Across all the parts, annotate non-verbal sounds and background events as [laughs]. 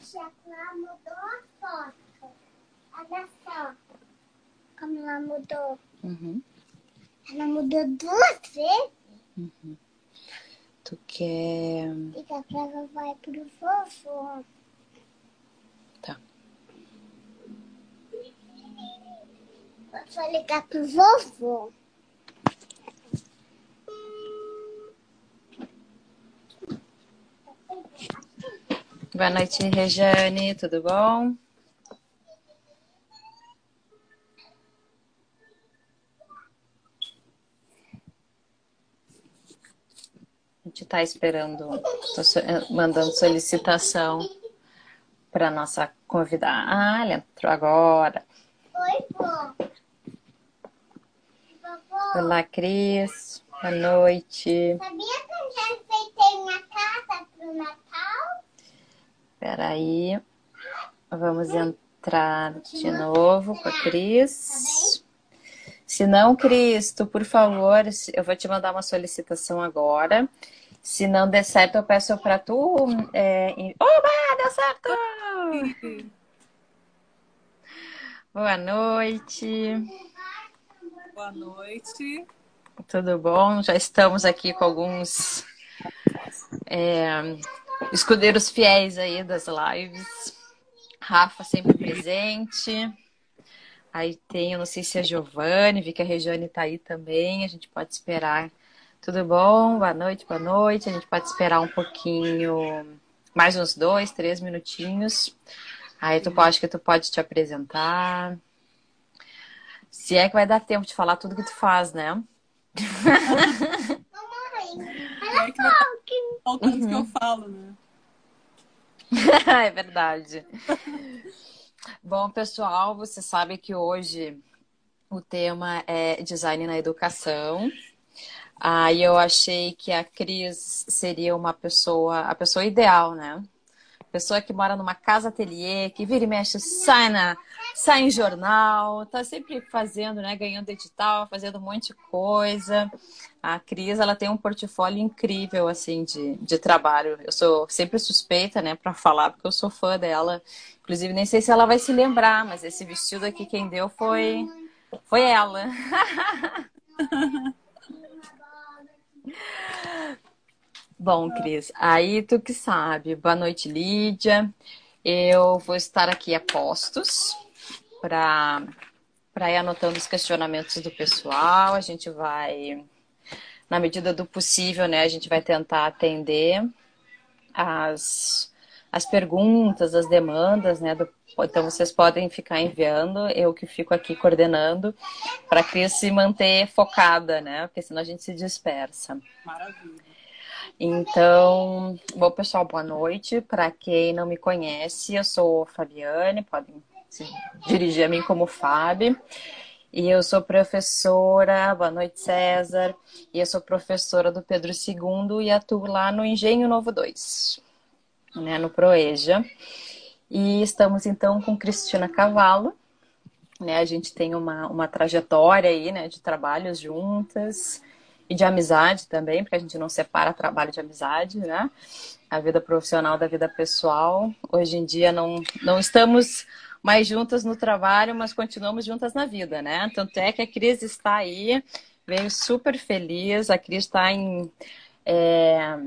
tia, ela mudou a foto. Olha só. Como ela mudou. Uhum. Ela mudou duas vezes. Uhum. Tu quer. Liga pra vovó e pro vovô. Tá. Vou ligar pro vovô. Boa noite, Rejane, tudo bom? A gente está esperando, so- eh, mandando solicitação para nossa convidada. Ah, ela entrou agora. Oi. Vovô, Olá, Cris. Boa noite. sabia que eu já enfeitei minha casa pro Natal? Peraí. Vamos entrar de novo com a Cris. Se não, Cris, tu, por favor, eu vou te mandar uma solicitação agora. Se não der certo, eu peço para tu. É, Oba, deu certo! [laughs] Boa noite. Boa noite. Tudo bom? Já estamos aqui com alguns é, escudeiros fiéis aí das lives. Rafa sempre presente. Aí tem, eu não sei se é a Giovanni, vi que a Regiane tá aí também. A gente pode esperar. Tudo bom? Boa noite, boa noite. A gente pode esperar um pouquinho, mais uns dois, três minutinhos. Aí tu pode, acho que tu pode te apresentar. Se é que vai dar tempo de falar tudo que tu faz, né? [laughs] Mamãe, É que o tanto que eu falo, né? [laughs] é verdade. [laughs] Bom, pessoal, você sabe que hoje o tema é design na educação. Aí eu achei que a Cris seria uma pessoa, a pessoa ideal, né? Pessoa que mora numa casa ateliê, que vira e mexe, sai, na, sai em jornal, tá sempre fazendo, né? Ganhando edital, fazendo um monte de coisa. A Cris, ela tem um portfólio incrível, assim, de, de trabalho. Eu sou sempre suspeita, né, para falar, porque eu sou fã dela. Inclusive, nem sei se ela vai se lembrar, mas esse vestido aqui quem deu foi, foi ela. [laughs] Bom, Cris, aí tu que sabe. Boa noite, Lídia. Eu vou estar aqui a postos para ir anotando os questionamentos do pessoal. A gente vai, na medida do possível, né, a gente vai tentar atender as, as perguntas, as demandas, né? do- então vocês podem ficar enviando, eu que fico aqui coordenando para a Cris se manter focada, né? Porque senão a gente se dispersa. Maravilha. Então, bom, pessoal, boa noite. Para quem não me conhece, eu sou Fabiane, podem se dirigir a mim como Fábio. E eu sou professora, boa noite, César. E eu sou professora do Pedro II e atuo lá no Engenho Novo 2, né, no Proeja. E estamos então com Cristina Cavallo. Né, a gente tem uma, uma trajetória aí, né, de trabalhos juntas e de amizade também, porque a gente não separa trabalho de amizade, né? A vida profissional da vida pessoal. Hoje em dia não, não estamos mais juntas no trabalho, mas continuamos juntas na vida, né? Tanto é que a Cris está aí, veio super feliz, a Cris está em. é,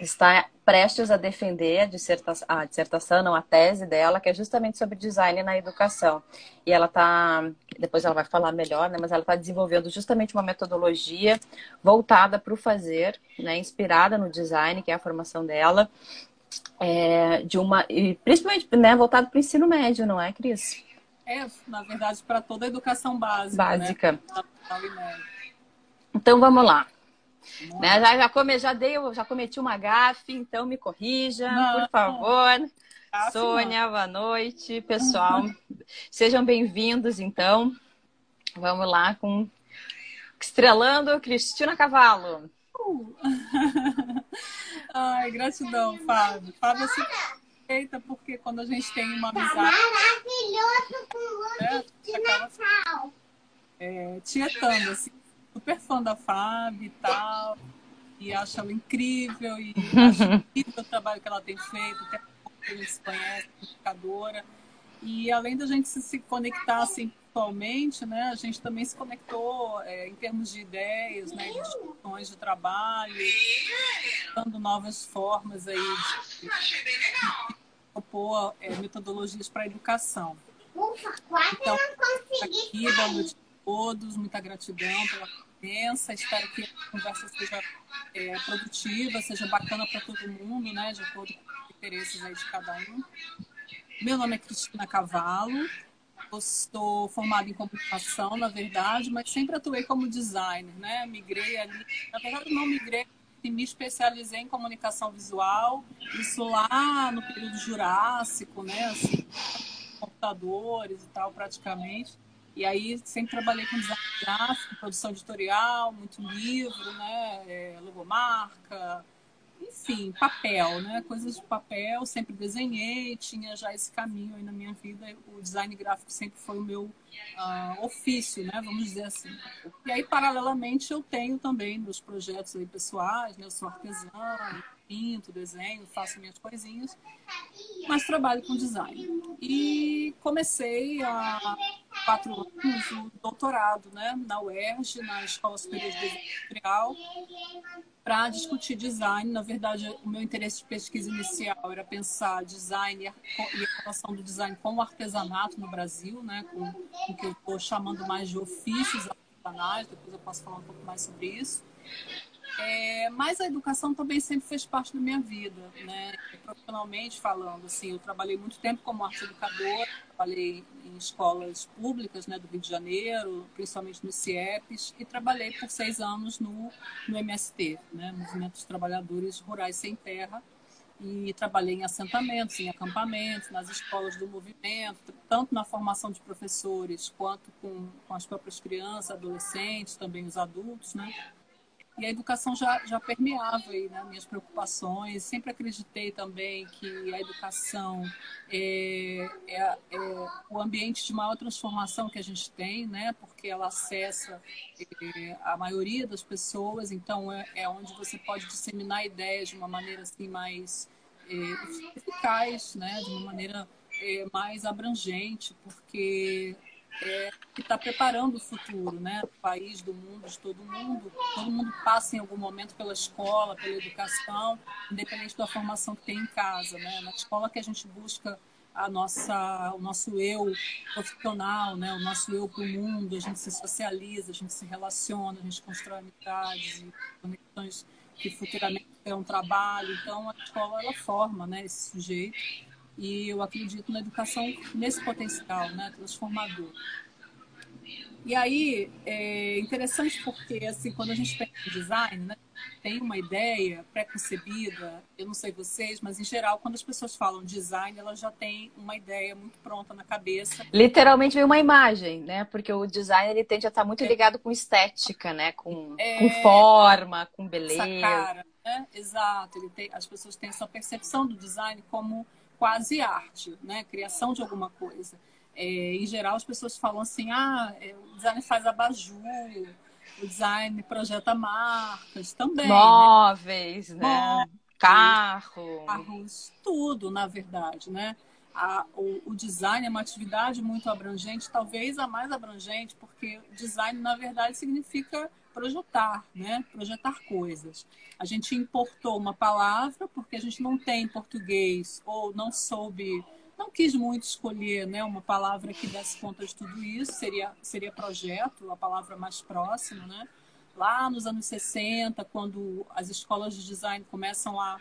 está prestes a defender a dissertação, a dissertação, não, a tese dela, que é justamente sobre design na educação. E ela está, depois ela vai falar melhor, né, mas ela está desenvolvendo justamente uma metodologia voltada para o fazer, né, inspirada no design, que é a formação dela, é, de uma, e principalmente né, voltado para o ensino médio, não é, Cris? É, na verdade, para toda a educação básica. Básica. Né? E médio. Então vamos lá. Né, já, já, come, já, dei, já cometi uma gafe, então me corrija, Não. por favor. Gafe Sônia, boa noite, pessoal. [laughs] Sejam bem-vindos, então. Vamos lá com Estrelando Cristina Cavallo. Uh. [laughs] Ai, gratidão, Fábio. Fábio é super perfeita porque quando a gente tem uma Tá amizade, maravilhoso com né, luz de Natal. é, tietando, assim, super fã da Fábio e tal, e acho ela incrível, e [laughs] acho incrível o trabalho que ela tem feito, tem a gente se conhece, comunicadora. E além da gente se conectar assim atualmente, né, a gente também se conectou é, em termos de ideias, né, de discussões de trabalho, dando novas formas aí de, de propor é, metodologias para a educação. Então, aqui, boa noite a todos, muita gratidão pela presença, espero que a conversa seja é, produtiva, seja bacana para todo mundo, né, de acordo com os interesses aí de cada um. Meu nome é Cristina Cavalo, eu sou formada em comunicação, na verdade, mas sempre atuei como designer, né? Migrei ali, na verdade não migrei, me especializei em comunicação visual, isso lá no período jurássico, né? Assim, computadores e tal, praticamente. E aí sempre trabalhei com design gráfico, produção editorial, muito livro, né? É, logomarca, enfim, papel, né? Coisas de papel, sempre desenhei, tinha já esse caminho aí na minha vida. O design gráfico sempre foi o meu uh, ofício, né? Vamos dizer assim. E aí, paralelamente, eu tenho também meus projetos aí pessoais, né? Eu sou artesã, pinto, desenho, faço minhas coisinhas, mas trabalho com design. E comecei há quatro anos o doutorado, né? Na UERJ, na Escola Superior de Desenho Industrial para discutir design. Na verdade, o meu interesse de pesquisa inicial era pensar design e a relação do design com o artesanato no Brasil, né, com o que eu estou chamando mais de ofícios artesanais. Depois eu posso falar um pouco mais sobre isso. É, mas a educação também sempre fez parte da minha vida, né? Profissionalmente falando, assim, eu trabalhei muito tempo como arte educadora, trabalhei em escolas públicas, né, do Rio de Janeiro, principalmente no CIEPs, e trabalhei por seis anos no, no MST, né, Movimento dos Trabalhadores Rurais Sem Terra, e trabalhei em assentamentos, em acampamentos, nas escolas do movimento, tanto na formação de professores quanto com, com as próprias crianças, adolescentes, também os adultos, né? E a educação já, já permeava aí, né, minhas preocupações. Sempre acreditei também que a educação é, é, é, o ambiente de maior transformação que a gente tem, né, porque ela acessa é, a maioria das pessoas, então é, é, onde você pode disseminar ideias de uma maneira assim mais é, eficaz, né, de uma maneira é, mais abrangente, porque é, que está preparando o futuro, né? País, do mundo, de todo mundo. Todo mundo passa em algum momento pela escola, pela educação, independente da formação que tem em casa, né? Na escola que a gente busca a nossa, o nosso eu profissional, né? O nosso eu para o mundo. A gente se socializa, a gente se relaciona, a gente constrói amizades e conexões que futuramente é um trabalho. Então a escola ela forma, né? Esse sujeito e eu acredito na educação nesse potencial, né, transformador. E aí é interessante porque assim quando a gente pensa em design, né, tem uma ideia pré-concebida. Eu não sei vocês, mas em geral quando as pessoas falam design, elas já têm uma ideia muito pronta na cabeça. Literalmente vem uma imagem, né? Porque o design ele tende a estar muito é. ligado com estética, né? Com, é... com forma, com beleza. Essa cara, né? Exato. Ele tem, as pessoas têm essa percepção do design como quase arte, né? Criação de alguma coisa. É, em geral, as pessoas falam assim: ah, é, o design faz abajur, o design projeta marcas também. Né? Móveis, né? né? Carro. Carros, tudo, na verdade, né? A, o, o, design é uma atividade muito abrangente, talvez a mais abrangente, porque design, na verdade, significa projetar, né? Projetar coisas. A gente importou uma palavra porque a gente não tem português ou não soube, não quis muito escolher, né? Uma palavra que desse conta de tudo isso. Seria seria projeto, a palavra mais próxima, né? Lá nos anos 60, quando as escolas de design começam a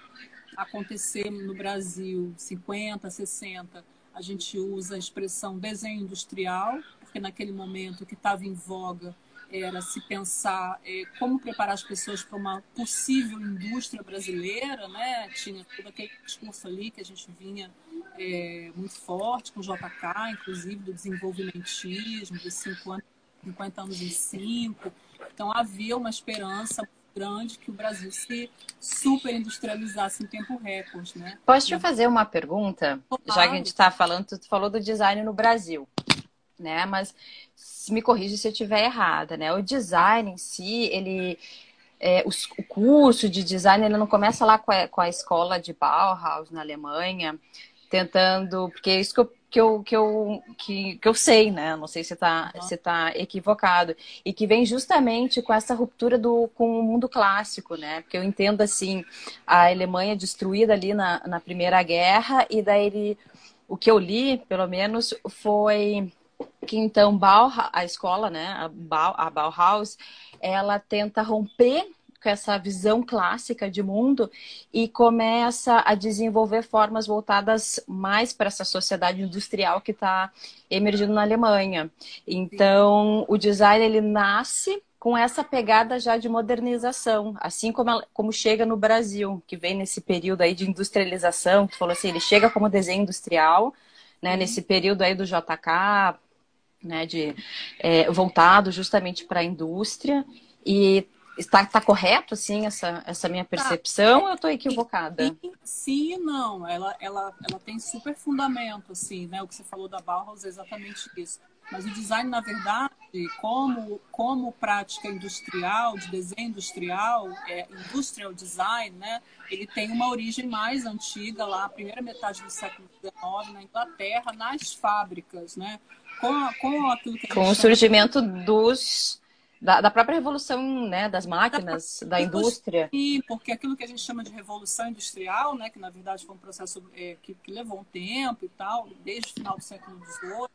acontecer no Brasil, 50, 60, a gente usa a expressão desenho industrial, porque naquele momento que estava em voga era se pensar é, como preparar as pessoas para uma possível indústria brasileira, né? Tinha todo aquele discurso ali que a gente vinha é, muito forte com o JK, inclusive do desenvolvimentismo, dos 50, 50 anos em 5. Então havia uma esperança grande que o Brasil se super industrializasse em tempo recorde, né? Posso te fazer uma pergunta? Claro. Já que a gente está falando, tu falou do design no Brasil né? Mas me corrija se eu estiver errada, né? O design em si, ele é, o, o, curso de design ele não começa lá com a, com a, escola de Bauhaus na Alemanha, tentando, porque é isso que eu, que eu, que eu, que, que eu sei, né? Não sei se está se tá equivocado. E que vem justamente com essa ruptura do, com o mundo clássico, né? Porque eu entendo assim, a Alemanha destruída ali na, na Primeira Guerra, e daí ele, o que eu li, pelo menos, foi que então a escola, né, a, a Bauhaus, ela tenta romper com essa visão clássica de mundo e começa a desenvolver formas voltadas mais para essa sociedade industrial que está emergindo na Alemanha. Então, o design ele nasce com essa pegada já de modernização, assim como, ela, como chega no Brasil, que vem nesse período aí de industrialização, tu falou assim, ele chega como desenho industrial, né, nesse período aí do JK, né, de, é, voltado justamente para a indústria, e Está, está correto, assim, essa, essa minha tá. percepção tá. ou eu estou equivocada? Sim, sim, não. Ela, ela, ela tem super fundamento, assim, né? O que você falou da Bauhaus é exatamente isso. Mas o design, na verdade, como, como prática industrial, de desenho industrial, é, industrial design, né? Ele tem uma origem mais antiga lá, a primeira metade do século XIX, na Inglaterra, nas fábricas, né? Com, com aquilo que Com o surgimento dos da, da, própria revolução né, das máquinas, da, da indústria. Sim, porque aquilo que a gente chama de revolução industrial, né, que na verdade foi um processo é, que, que, levou um tempo e tal, desde o final do século XVIII,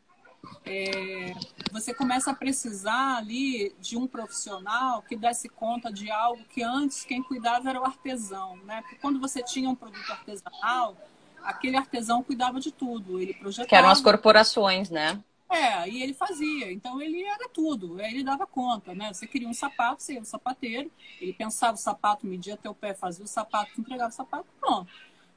é, você começa a precisar ali de um profissional que desse conta de algo que antes quem cuidava era o artesão, né? Porque quando você tinha um produto artesanal, aquele artesão cuidava de tudo, ele projetava. Que eram as corporações, né? É, e ele fazia. Então ele era tudo, ele dava conta, né? Você queria um sapato, você ia no sapateiro, ele pensava o sapato, media teu pé, fazia o sapato, entregava o sapato, pronto.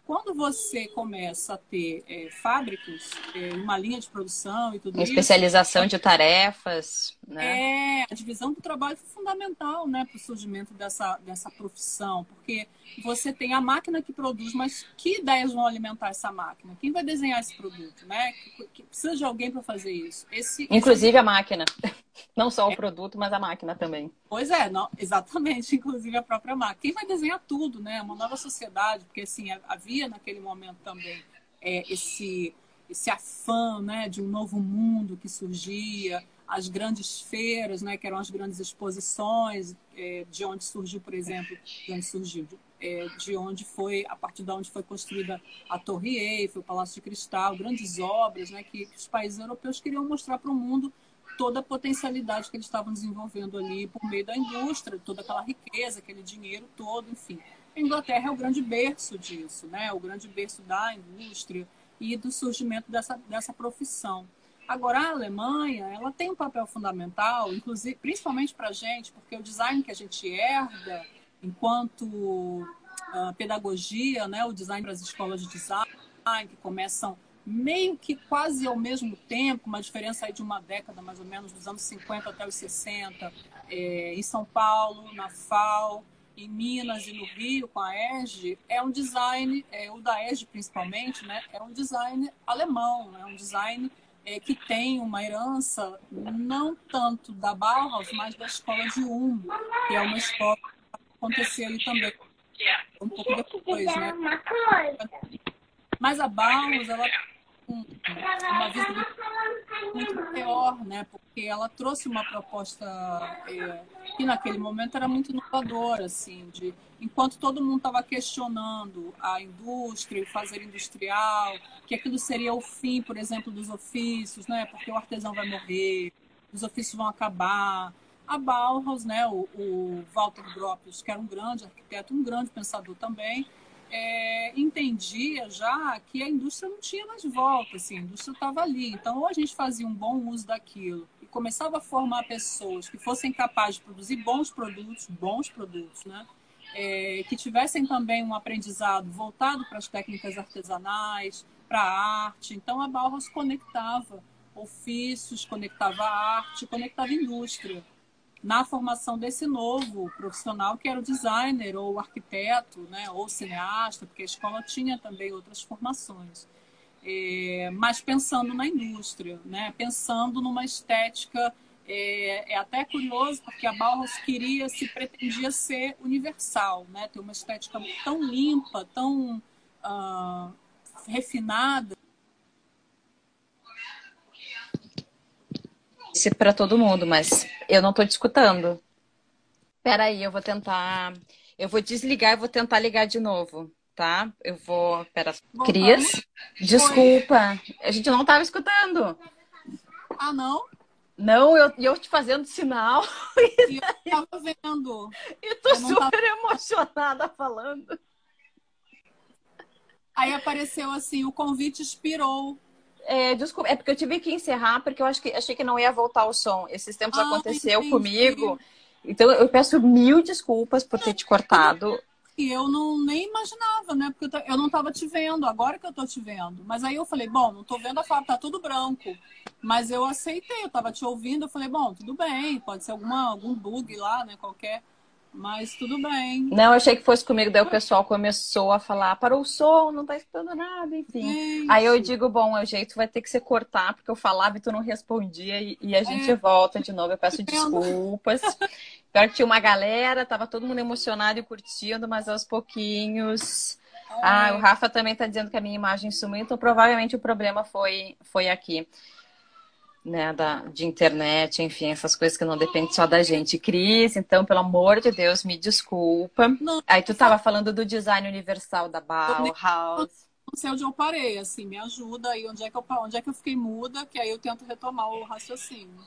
Quando você começa a ter é, fábricas, é, uma linha de produção e tudo uma isso. Especialização de tarefas. Né? É, a divisão do trabalho foi fundamental né, para o surgimento dessa, dessa profissão, porque você tem a máquina que produz, mas que ideias vão alimentar essa máquina? Quem vai desenhar esse produto? Né? Que, que precisa de alguém para fazer isso. Esse, Inclusive esse... a máquina. [laughs] Não só o é. produto, mas a máquina também. Pois é, não, exatamente, [laughs] inclusive a própria máquina. Quem vai desenhar tudo, né? Uma nova sociedade, porque assim, havia naquele momento também é, esse, esse afã né, de um novo mundo que surgia, as grandes feiras, né, que eram as grandes exposições, é, de onde surgiu, por exemplo, de onde surgiu, é, de onde foi, a partir de onde foi construída a Torre Eiffel, o Palácio de Cristal, grandes obras né, que os países europeus queriam mostrar para o mundo toda a potencialidade que eles estavam desenvolvendo ali por meio da indústria, toda aquela riqueza, aquele dinheiro todo, enfim. A Inglaterra é o grande berço disso, né? O grande berço da indústria e do surgimento dessa, dessa profissão. Agora, a Alemanha, ela tem um papel fundamental, inclusive, principalmente para a gente, porque o design que a gente herda enquanto uh, pedagogia, né, o design para as escolas de design, que começam meio que quase ao mesmo tempo, uma diferença aí de uma década, mais ou menos, dos anos 50 até os 60, é, em São Paulo, na FAO, em Minas e no Rio, com a ESG, é um design, é, o da ESG principalmente, né, é um design alemão, é um design é, que tem uma herança não tanto da Bauhaus, mas da escola de Ulm, que é uma escola que aconteceu ali também, um pouco depois, né? Mas a Bauhaus, ela uma visão muito maior, né? Porque ela trouxe uma proposta é, que naquele momento era muito inovadora, assim, de enquanto todo mundo estava questionando a indústria, o fazer industrial, que aquilo seria o fim, por exemplo, dos ofícios, né? Porque o artesão vai morrer, os ofícios vão acabar. A Bauhaus, né, o, o Walter Gropius, que era um grande arquiteto, um grande pensador também, é, entendia já que a indústria não tinha mais volta, assim, a indústria estava ali. Então, ou a gente fazia um bom uso daquilo e começava a formar pessoas que fossem capazes de produzir bons produtos, bons produtos, né? É, que tivessem também um aprendizado voltado para as técnicas artesanais, para a arte. Então, a Bauhaus conectava ofícios, conectava arte, conectava indústria na formação desse novo profissional que era o designer ou o arquiteto, né, ou cineasta, porque a escola tinha também outras formações. É, mas pensando na indústria, né, pensando numa estética é, é, até curioso porque a Bauhaus queria se pretendia ser universal, né, ter uma estética tão limpa, tão uh, refinada. Disse para todo mundo, mas eu não estou te escutando. Peraí, eu vou tentar. Eu vou desligar e vou tentar ligar de novo, tá? Eu vou. Pera. Cris, desculpa. A gente não estava escutando. Ah, não? Não, eu, eu te fazendo sinal. [laughs] E eu tava vendo. E tô super tava... emocionada falando. Aí apareceu assim, o convite expirou. É, desculpa, é porque eu tive que encerrar, porque eu acho que achei que não ia voltar o som. Esses tempos ah, aconteceu comigo. Então eu peço mil desculpas por ter te cortado. E eu não nem imaginava, né? Porque eu, não estava te vendo, agora que eu tô te vendo. Mas aí eu falei, bom, não tô vendo a foto, tá tudo branco. Mas eu aceitei, eu tava te ouvindo, eu falei, bom, tudo bem, pode ser alguma, algum bug lá, né? Qualquer. Mas tudo bem. Não, achei que fosse comigo, daí o pessoal começou a falar, parou o som, não tá escutando nada, enfim. Gente. Aí eu digo, bom, o jeito vai ter que ser cortar, porque eu falava e tu não respondia, e, e a gente é. volta de novo. Eu peço [laughs] desculpas. Pior que tinha uma galera, tava todo mundo emocionado e curtindo, mas aos pouquinhos. É. Ah, o Rafa também tá dizendo que a minha imagem sumiu, então provavelmente o problema foi, foi aqui né, da, de internet, enfim, essas coisas que não dependem só da gente. Cris, então, pelo amor de Deus, me desculpa. Não, Aí tu estava falando do design universal da Bauhaus. Não sei onde eu parei, assim, me ajuda aí, onde é que eu, onde é que eu fiquei muda, que aí eu tento retomar o raciocínio.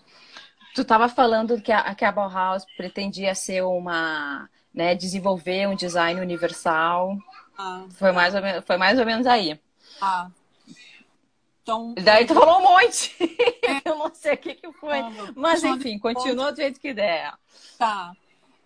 Tu estava falando que a, que a Bauhaus pretendia ser uma, né, desenvolver um design universal. Ah, foi, mais ou menos, foi mais ou menos aí. Ah, então, Daí tu falou um monte. [laughs] É. eu não sei o que, que foi. Ah, Mas enfim, continua do jeito que der. Tá.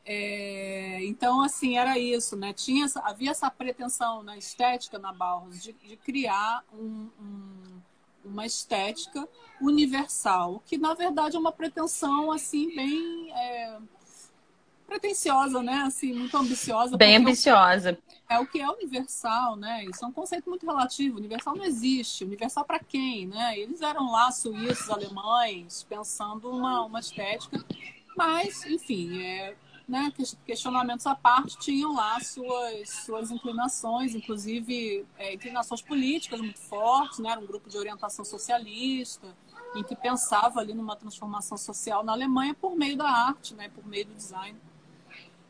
É, então, assim, era isso, né? Tinha, havia essa pretensão na estética na Bauhaus de, de criar um, um, uma estética universal, que na verdade é uma pretensão assim bem é, pretensiosa, né? Assim, muito ambiciosa. Bem ambiciosa. É o que é universal, né? Isso é um conceito muito relativo. Universal não existe. Universal para quem, né? Eles eram lá suíços, alemães, pensando uma, uma estética. Mas, enfim, é, né, questionamentos à parte, tinham lá suas, suas inclinações, inclusive é, inclinações políticas muito fortes, né? Era um grupo de orientação socialista, em que pensava ali numa transformação social na Alemanha por meio da arte, né? Por meio do design.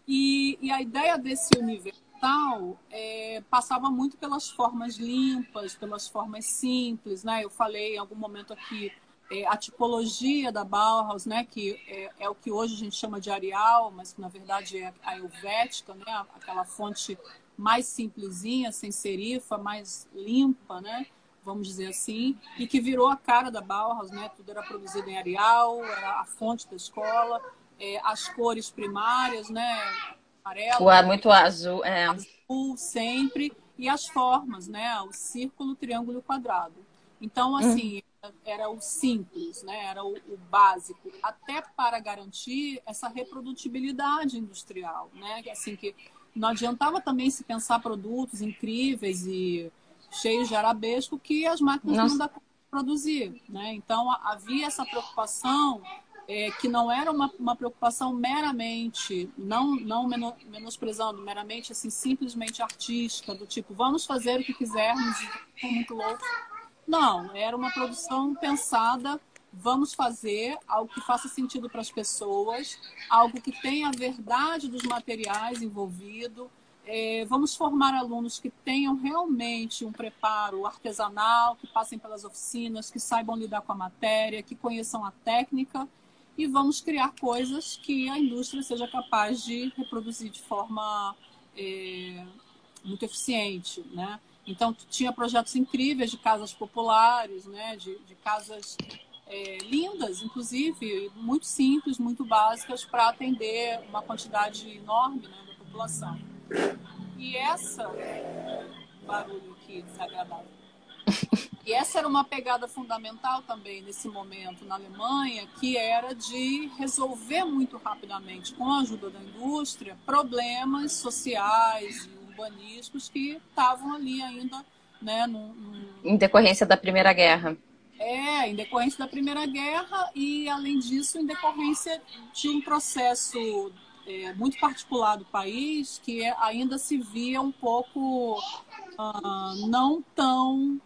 E, e a ideia desse universal é, passava muito pelas formas limpas, pelas formas simples, né? Eu falei em algum momento aqui é, a tipologia da Bauhaus, né? Que é, é, o que hoje a gente chama de Arial, mas que na verdade é a helvética, né? Aquela fonte mais simplesinha, sem serifa, mais limpa, né? Vamos dizer assim, e que virou a cara da Bauhaus, né? Tudo era produzido em Arial, era a fonte da escola é, as cores primárias, né? Amarelo. Ar muito azul, é. Azul sempre. E as formas, né? O círculo, triângulo e quadrado. Então, assim, hum. era o simples, né? Era o, o, básico, até para garantir essa reprodutibilidade industrial, né? Assim, que não adiantava também se pensar produtos incríveis e cheios de arabesco que as máquinas Nossa. não dá produzir, né? Então, havia essa preocupação é, que não era uma, uma preocupação meramente, não, não menosprezando, meramente assim, simplesmente artística, do tipo, vamos fazer o que quisermos, e muito louco. Não, era uma produção pensada, vamos fazer algo que faça sentido para as pessoas, algo que tenha a verdade dos materiais envolvido. É, vamos formar alunos que tenham realmente um preparo artesanal, que passem pelas oficinas, que saibam lidar com a matéria, que conheçam a técnica e vamos criar coisas que a indústria seja capaz de reproduzir de forma é, muito eficiente, né? Então tinha projetos incríveis de casas populares, né? De, de casas é, lindas, inclusive muito simples, muito básicas para atender uma quantidade enorme né, da população. E essa barulho aqui desagradável. E essa era uma pegada fundamental também nesse momento na Alemanha, que era de resolver muito rapidamente, com a ajuda da indústria, problemas sociais e urbanísticos que estavam ali ainda, né, no, em decorrência da Primeira Guerra. É, em decorrência da Primeira Guerra e, além disso, em decorrência de um processo é, muito particular do país que ainda se via um pouco uh, não tão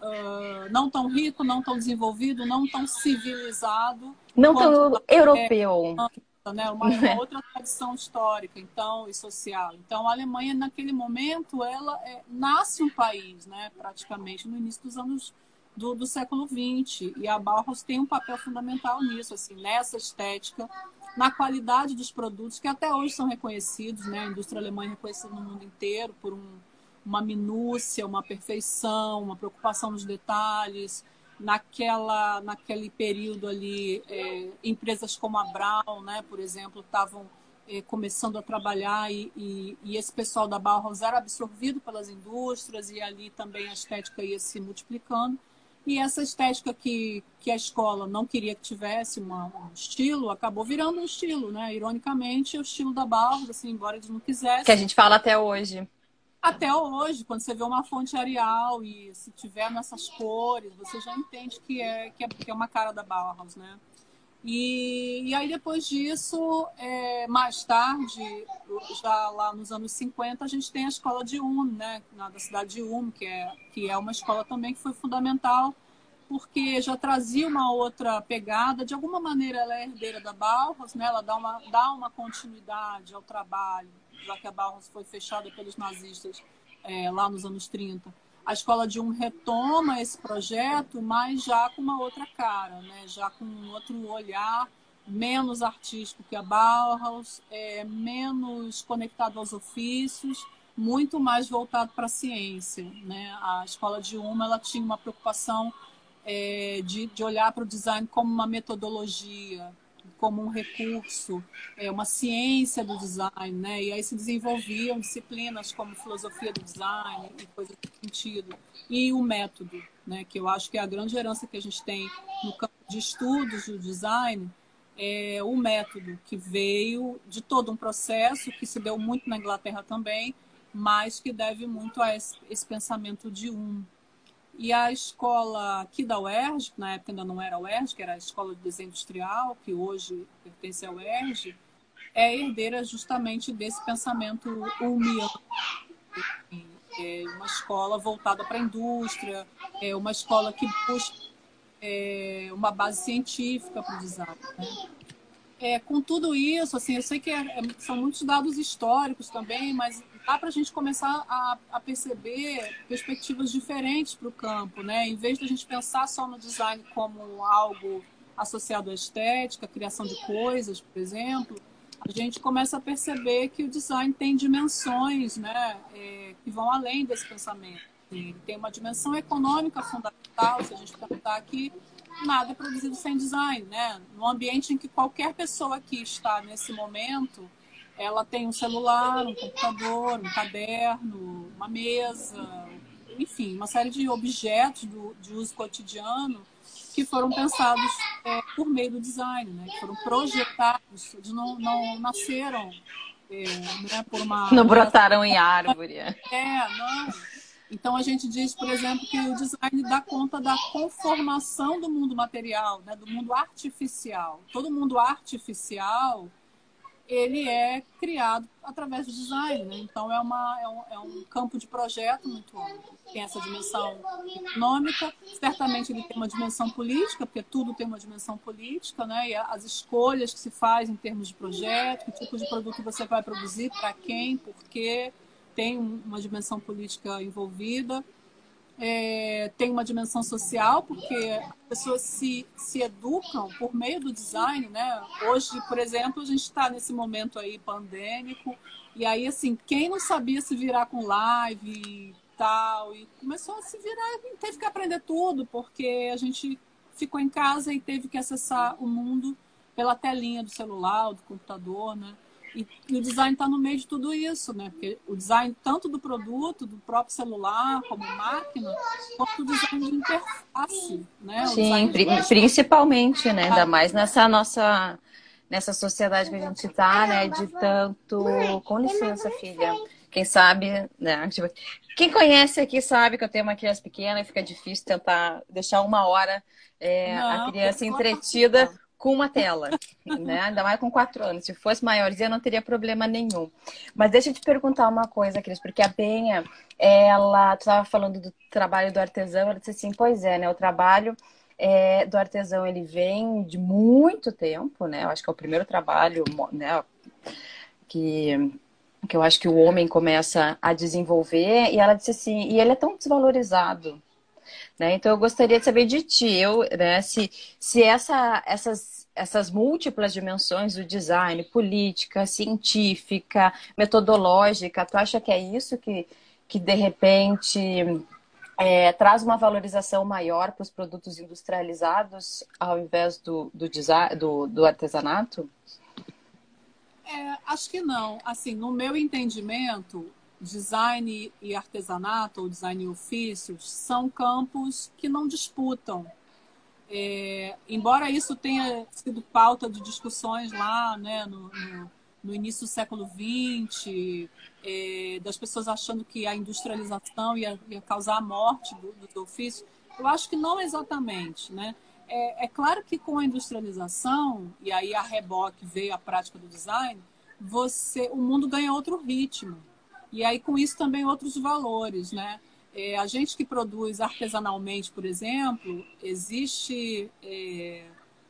uh, não tão rico, não tão desenvolvido, não tão civilizado. Não tão europeu. É, né? Uma, uma, [laughs] outra tradição histórica então e social. Então a Alemanha naquele momento ela é, nasce um país, né? Praticamente no início dos anos do, do século XX e a Bauhaus tem um papel fundamental nisso, assim, nessa estética, na qualidade dos produtos que até hoje são reconhecidos, né? A indústria alemã é reconhecida no mundo inteiro por um uma minúcia, uma perfeição, uma preocupação nos detalhes. Naquela, naquele período ali, é, empresas como a Brown, né, por exemplo, estavam é, começando a trabalhar e, e, e, esse pessoal da Bauhaus era absorvido pelas indústrias e ali também a estética ia se multiplicando. E essa estética que, que a escola não queria que tivesse uma, um estilo, acabou virando um estilo, né? Ironicamente, o estilo da Bauhaus, assim, embora eles não quisessem. Que a gente fala até hoje. Até hoje, quando você vê uma fonte Arial e se tiver nessas cores, você já entende que é, que é, que é uma cara da Bauhaus, né? E, e aí, depois disso, é, mais tarde, já lá nos anos 50, a gente tem a escola de Ulm, né? Na, da cidade de Ulm, que é, que é uma escola também que foi fundamental, porque já trazia uma outra pegada. De alguma maneira, ela é herdeira da Bauhaus, né? Ela dá uma, dá uma continuidade ao trabalho já que a Bauhaus foi fechada pelos nazistas é, lá nos anos 30. A escola de um retoma esse projeto, mas já com uma outra cara, né? já com um outro olhar, menos artístico que a Bauhaus, é, menos conectado aos ofícios, muito mais voltado para a ciência. Né? A escola de uma ela tinha uma preocupação é, de, de olhar para o design como uma metodologia, como um recurso, é, uma ciência do design, né? E aí se desenvolviam disciplinas como filosofia do design e coisas do sentido. E o método, né? Que eu acho que é a grande herança que a gente tem no campo de estudos do design, é o método que veio de todo um processo que se deu muito na Inglaterra também, mas que deve muito a esse, esse pensamento de um, e a escola aqui da UERJ, que na época ainda não era a UERJ, que era a Escola de Desenho Industrial, que hoje pertence à UERJ, é herdeira justamente desse pensamento ulmiano. É uma escola voltada para a indústria, é uma escola que busca é, uma base científica para o design. Né? É, com tudo isso, assim, eu sei que é, é são muitos dados históricos também, mas dá para a gente começar a, a, perceber perspectivas diferentes para o campo, né? Em vez de a gente pensar só no design como algo associado à estética, à criação de coisas, por exemplo, a gente começa a perceber que o design tem dimensões, né? É, que vão além desse pensamento. Ele tem uma dimensão econômica fundamental, se a gente pensar que nada é produzido sem design, né? No ambiente em que qualquer pessoa que está nesse momento ela tem um celular, um computador, um caderno, uma mesa, enfim, uma série de objetos do, de uso cotidiano que foram pensados é, por meio do design, né? que foram projetados, eles não, não nasceram é, né, por uma. Não brotaram em árvore. É, não. Então a gente diz, por exemplo, que o design dá conta da conformação do mundo material, né, do mundo artificial. Todo mundo artificial ele é criado através do design, né? Então é, uma, é, um, é um campo de projeto muito amplo. Tem essa dimensão econômica, certamente ele tem uma dimensão política, porque tudo tem uma dimensão política, né? E as escolhas que se faz em termos de projeto, que tipo de produto você vai produzir, para quem, por quê, tem uma dimensão política envolvida é, tem uma dimensão social, porque as pessoas se, se educam por meio do design, né? Hoje, por exemplo, a gente está nesse momento aí pandêmico, e aí, assim, quem não sabia se virar com live e tal, e começou a se virar, teve que aprender tudo, porque a gente ficou em casa e teve que acessar o mundo pela telinha do celular, do computador, né? E, e o design está no meio de tudo isso, né? Porque o design tanto do produto, do próprio celular, como máquina, quanto o design de interface, né? Sim, de... principalmente, né? Ainda mais nessa nossa nessa sociedade que a gente está, né? De tanto. Com licença, filha. Quem sabe, né? Tipo, quem conhece aqui sabe que eu tenho uma criança pequena e fica difícil tentar deixar uma hora é, Não, a criança entretida com uma tela, [laughs] né? Ainda mais com quatro anos. Se fosse maiorzinha, não teria problema nenhum. Mas deixa eu te perguntar uma coisa, Cris, porque a Benha, ela estava falando do trabalho do artesão, ela disse assim, pois é, né? O trabalho é, do artesão ele vem de muito tempo, né? Eu acho que é o primeiro trabalho, né? Que que eu acho que o homem começa a desenvolver, e ela disse assim, e ele é tão desvalorizado. Né? Então eu gostaria de saber de ti, eu, né, se, se essa, essas, essas múltiplas dimensões do design, política, científica, metodológica, tu acha que é isso que, que de repente é, traz uma valorização maior para os produtos industrializados ao invés do, do, design, do, do artesanato? É, acho que não. Assim, no meu entendimento, design e artesanato, ou design e ofícios, são campos que não disputam. É, embora isso tenha sido pauta de discussões lá né, no, no, no início do século XX, é, das pessoas achando que a industrialização ia, ia causar a morte do, do ofício, eu acho que não exatamente. Né? é, é claro que com a industrialização, e aí a reboque veio a prática do design, você, o mundo ganha outro ritmo. E aí com isso também outros valores, né? É, a gente que produz artesanalmente, por exemplo, existe é,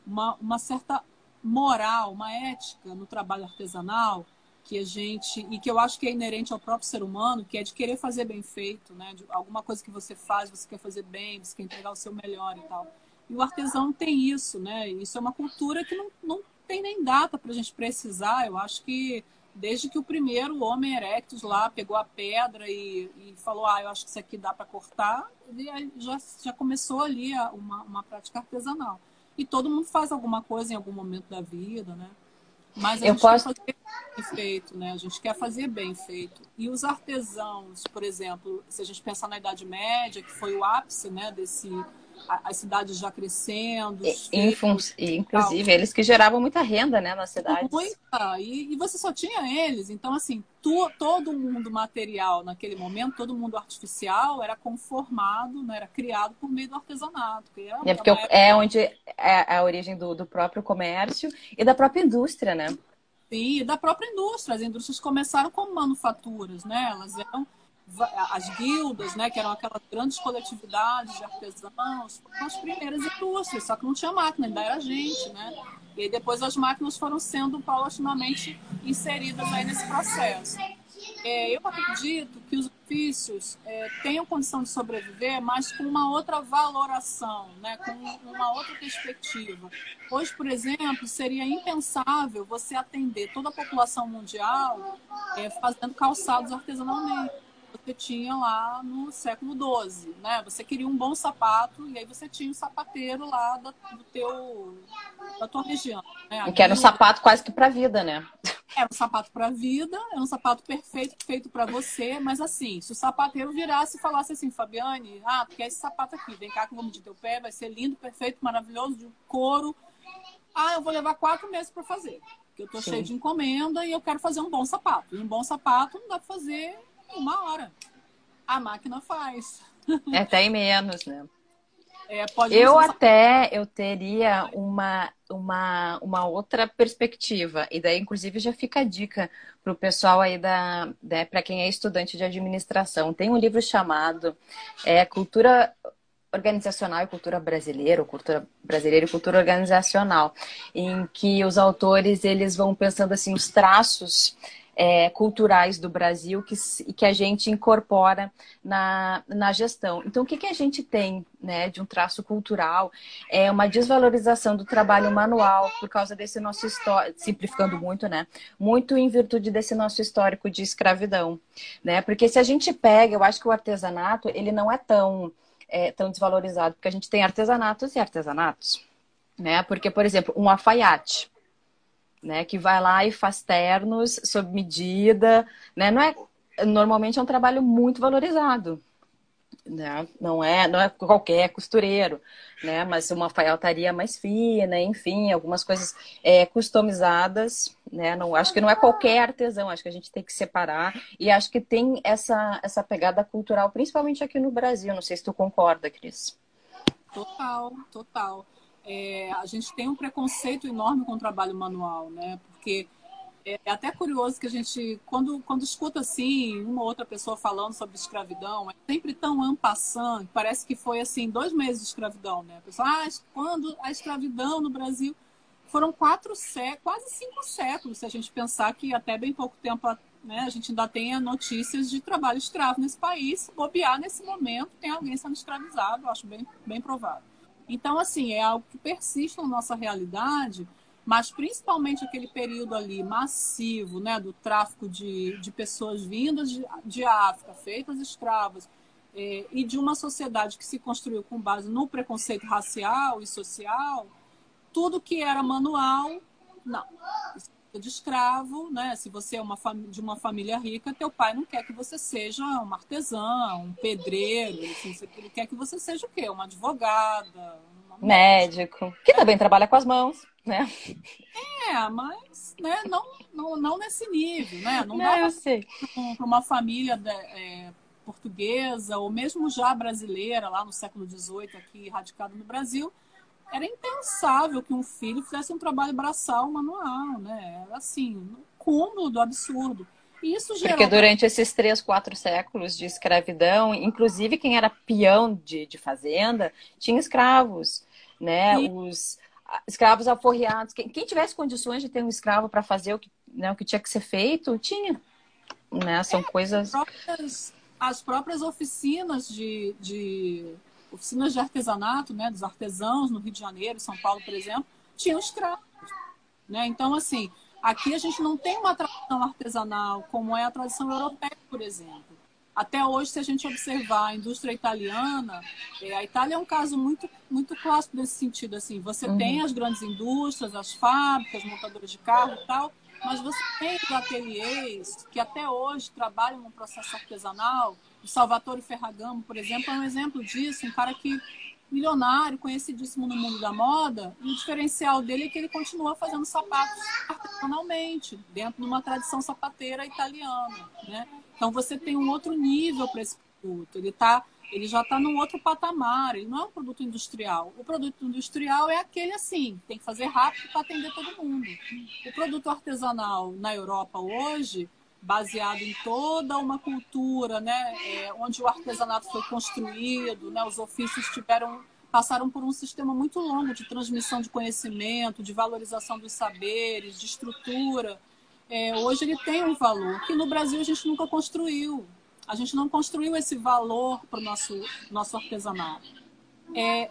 uma, uma certa moral, uma ética no trabalho artesanal que a gente e que eu acho que é inerente ao próprio ser humano, que é de querer fazer bem feito, né? De alguma coisa que você faz, você quer fazer bem, você quer entregar o seu melhor e tal. E o artesão tem isso, né? Isso é uma cultura que não, não tem nem data para a gente precisar. Eu acho que desde que o primeiro homem erectus lá pegou a pedra e, e falou, ah, eu acho que isso aqui dá para cortar, ele já, já começou ali uma, uma prática artesanal. E todo mundo faz alguma coisa em algum momento da vida, né? Mas a eu gente posso... quer fazer bem feito, né? A gente quer fazer bem feito. E os artesãos, por exemplo, se a gente pensar na Idade Média, que foi o ápice, né, desse as cidades já crescendo. E, filhos, inclusive, eles que geravam muita renda né, nas cidades. Muita, e, e você só tinha eles. Então, assim, tu, todo mundo material naquele momento, todo mundo artificial, era conformado, né, era criado por meio do artesanato. É porque época... é onde é a origem do, do próprio comércio e da própria indústria, né? Sim, e da própria indústria. As indústrias começaram como manufaturas, né? Elas eram as guildas, né, que eram aquelas grandes coletividades de artesãos, foram as primeiras indústrias, só que não tinha máquina, ainda era gente, né? E depois as máquinas foram sendo paulatinamente inseridas aí nesse processo. É, eu acredito que os ofícios é, tenham condição de sobreviver, mas com uma outra valoração, né, com uma outra perspectiva. Hoje, por exemplo, seria impensável você atender toda a população mundial é, fazendo calçados artesanalmente você tinha lá no século XII, né? Você queria um bom sapato e aí você tinha um sapateiro lá da, do teu, da tua região. Né? Que era um sapato quase que para vida, né? Era um sapato para vida, era um sapato perfeito, feito para você, mas assim, se o sapateiro virasse e falasse assim, Fabiane, ah, tu quer esse sapato aqui, vem cá que eu vou medir teu pé, vai ser lindo, perfeito, maravilhoso, de couro. Ah, eu vou levar quatro meses para fazer, porque eu tô Sim. cheio de encomenda e eu quero fazer um bom sapato. E um bom sapato não dá para fazer uma hora. A máquina faz. É até em menos, né? É, eu até eu teria uma, uma, uma outra perspectiva. E daí, inclusive, já fica a dica para o pessoal aí da, né, para quem é estudante de administração. Tem um livro chamado é, Cultura organizacional e cultura brasileira, ou cultura brasileira e cultura organizacional, em que os autores eles vão pensando assim os traços é, culturais do Brasil que, que a gente incorpora na, na gestão. Então, o que, que a gente tem né, de um traço cultural? É uma desvalorização do trabalho manual por causa desse nosso histórico, simplificando muito, né? Muito em virtude desse nosso histórico de escravidão, né? Porque se a gente pega, eu acho que o artesanato, ele não é tão, é, tão desvalorizado, porque a gente tem artesanatos e artesanatos, né? Porque, por exemplo, um alfaiate, né? Que vai lá e faz ternos sob medida, né? Não é, normalmente é um trabalho muito valorizado, né? Não é, não é qualquer costureiro, né? Mas uma alfaiataria mais fina, enfim, algumas coisas é, customizadas, né? Não, acho que não é qualquer artesão, acho que a gente tem que separar e acho que tem essa, essa pegada cultural, principalmente aqui no Brasil. Não sei se tu concorda, Cris. Total, total. É, a gente tem um preconceito enorme com o trabalho manual, né? Porque é até curioso que a gente, quando, quando escuta assim, uma ou outra pessoa falando sobre escravidão, é sempre tão ampassante, parece que foi assim, dois meses de escravidão, né? A pessoa, ah, quando a escravidão no Brasil foram quatro séculos, quase cinco séculos, se a gente pensar que até bem pouco tempo né, a gente ainda tem notícias de trabalho escravo nesse país. Bobear nesse momento, tem alguém sendo escravizado, acho bem, bem provável. Então, assim, é algo que persiste na nossa realidade, mas principalmente aquele período ali massivo né, do tráfico de, de pessoas vindas de, de África, feitas escravas, é, e de uma sociedade que se construiu com base no preconceito racial e social, tudo que era manual, não. De escravo, né? Se você é uma de uma família rica, teu pai não quer que você seja um artesão, um pedreiro, assim, ele quer que você seja o quê? Uma advogada, uma médico, que também trabalha com as mãos né? É, mas né, não, não, não nesse nível, né? Não, não dá para uma família de, é, portuguesa ou mesmo já brasileira, lá no século XVIII, aqui radicado no Brasil, era impensável que um filho fizesse um trabalho braçal manual, né? Era assim, no cúmulo do absurdo. E isso gerou... Porque durante esses três, quatro séculos de escravidão, inclusive quem era peão de, de fazenda tinha escravos, né? E... Os escravos aforreados. Quem, quem, tivesse condições de ter um escravo para fazer o que, né, o que tinha que ser feito, tinha. Né? São é, coisas. As próprias, as próprias oficinas de, de, oficinas de artesanato, né, dos artesãos no Rio de Janeiro, São Paulo, por exemplo, tinham escravos. Né? Então, assim, aqui a gente não tem uma tradição artesanal como é a tradição europeia, por exemplo. Até hoje, se a gente observar a indústria italiana, é, a Itália é um caso muito, muito clássico nesse sentido. Assim, você uhum. tem as grandes indústrias, as fábricas, montadoras de carro e tal, mas você tem os ateliês que até hoje trabalham no processo artesanal. O Salvatore Ferragamo, por exemplo, é um exemplo disso, um cara que milionário, conhecidíssimo no mundo da moda, e o diferencial dele é que ele continua fazendo sapatos artesanalmente, dentro de uma tradição sapateira italiana, né? Então você tem um outro nível para esse produto. Ele tá, ele já está num outro patamar. Ele não é um produto industrial. O produto industrial é aquele assim, tem que fazer rápido para atender todo mundo. O produto artesanal na Europa hoje baseado em toda uma cultura, né, é, onde o artesanato foi construído, né, os ofícios tiveram passaram por um sistema muito longo de transmissão de conhecimento, de valorização dos saberes, de estrutura é, hoje ele tem um valor que no Brasil a gente nunca construiu. A gente não construiu esse valor para o nosso, nosso artesanato. É,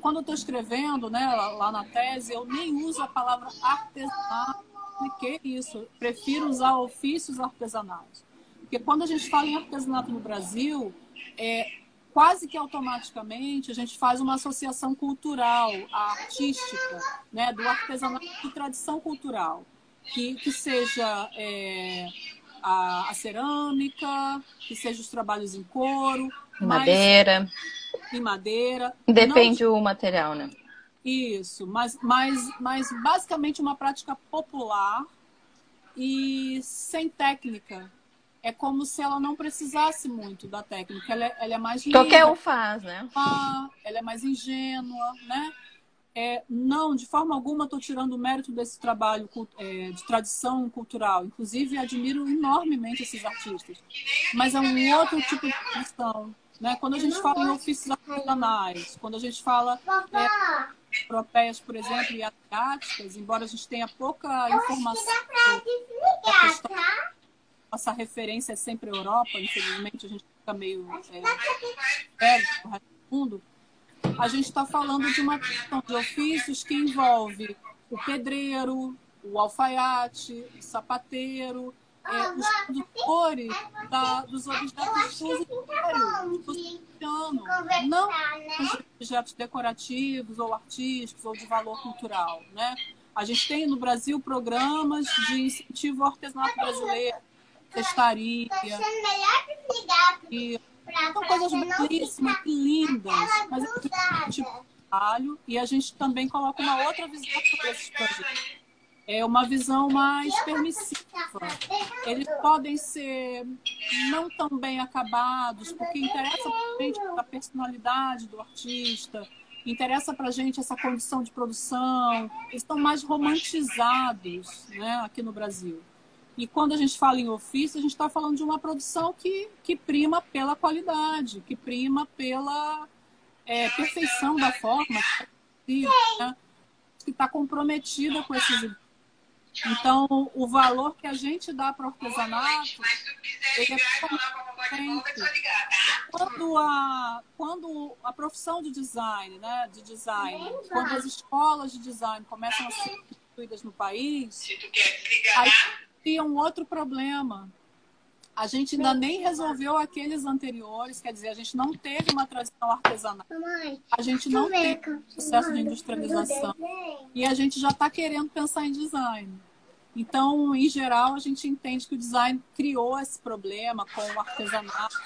quando eu estou escrevendo né, lá na tese, eu nem uso a palavra artesanato. Que é isso? prefiro usar ofícios artesanais. Porque quando a gente fala em artesanato no Brasil, é, quase que automaticamente a gente faz uma associação cultural, artística, né, do artesanato de tradição cultural que, que seja é, a, a, cerâmica, que seja os trabalhos em couro. Madeira. Em madeira. Depende Não, o material, né? Isso, mas, mas, mas basicamente uma prática popular e sem técnica. É como se ela não precisasse muito da técnica. Ela é, ela é mais linda. Qualquer um faz, né? Ela é mais ingênua, né? É, não, de forma alguma estou tirando o mérito desse trabalho é, de tradição cultural. Inclusive, admiro enormemente esses artistas. Mas é um outro tipo de tradição. Né? Quando a gente fala em ofícios artesanais, quando a gente fala é, europeias, por exemplo, e asiáticas, embora a gente tenha pouca informação questão, nossa referência é sempre a Europa, infelizmente a gente fica meio é, do mundo, a gente está falando de uma questão de ofícios que envolve o pedreiro, o alfaiate, o sapateiro, é, os produtores da, dos objetos de uso cotidiano, não os objetos decorativos ou artísticos ou de valor cultural. Né? A gente tem no Brasil programas de incentivo ao artesanato brasileiro, testaria, e são coisas belíssimas, lindas, mas é tipo trabalho e a gente também coloca uma outra visão para esses projetos. É uma visão mais permissiva. Eles podem ser não tão bem acabados, porque interessa a personalidade do artista, interessa para a gente essa condição de produção, eles estão mais romantizados né, aqui no Brasil. E quando a gente fala em ofício, a gente está falando de uma produção que, que prima pela qualidade, que prima pela é, perfeição da forma, né, que está comprometida com esses. Então, o valor que a gente dá para o artesanato, ele é quando a, quando a profissão de design, né, de design, quando as escolas de design começam a ser instituídas no país, aí tem um outro problema. A gente ainda nem resolveu aqueles anteriores, quer dizer, a gente não teve uma tradição artesanal. A gente não teve processo de industrialização. E a gente já está querendo pensar em design. Então, em geral, a gente entende que o design criou esse problema com o artesanato.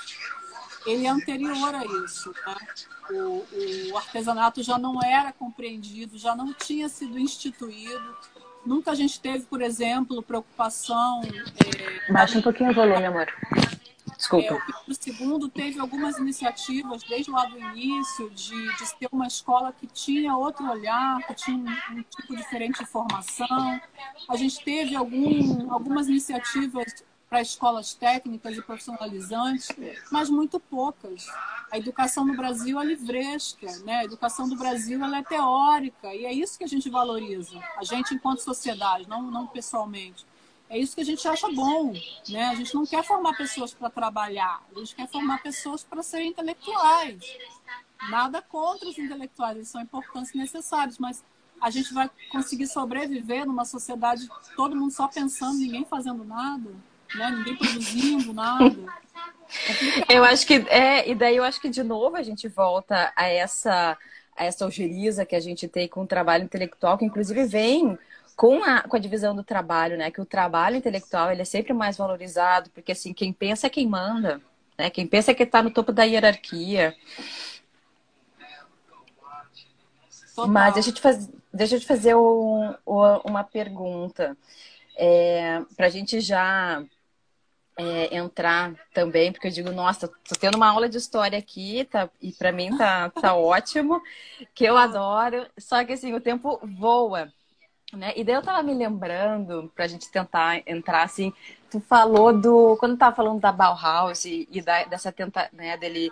Ele é anterior a isso. Né? O, o artesanato já não era compreendido, já não tinha sido instituído. Nunca a gente teve, por exemplo, preocupação. É, Baixa um pouquinho o volume, amor. Desculpa. É, o segundo teve algumas iniciativas desde lá do início de, de ter uma escola que tinha outro olhar, que tinha um, um tipo diferente de formação. A gente teve algum, algumas iniciativas para escolas técnicas e profissionalizantes, mas muito poucas. A educação no Brasil é livresca, né? A educação do Brasil ela é teórica e é isso que a gente valoriza, a gente enquanto sociedade, não, não pessoalmente. É isso que a gente acha bom, né? A gente não quer formar pessoas para trabalhar, a gente quer formar pessoas para serem intelectuais. Nada contra os intelectuais, eles são importantes e necessários, mas a gente vai conseguir sobreviver numa sociedade todo mundo só pensando, ninguém fazendo nada, né? Ninguém produzindo nada. Eu acho que é, e daí eu acho que de novo a gente volta a essa a essa ojeriza que a gente tem com o trabalho intelectual, que inclusive vem com a, com a divisão do trabalho, né? Que o trabalho intelectual ele é sempre mais valorizado, porque assim, quem pensa é quem manda, né? Quem pensa é que está no topo da hierarquia. Total. Mas deixa eu te, faz, deixa eu te fazer um, uma pergunta. É, para a gente já é, entrar também, porque eu digo, nossa, tô tendo uma aula de história aqui, tá, e para mim tá, tá ótimo, que eu adoro, só que assim, o tempo voa. Né? E daí eu tava me lembrando, pra gente tentar entrar assim, tu falou do. Quando tava falando da Bauhaus e, e da, dessa tenta, né, dele,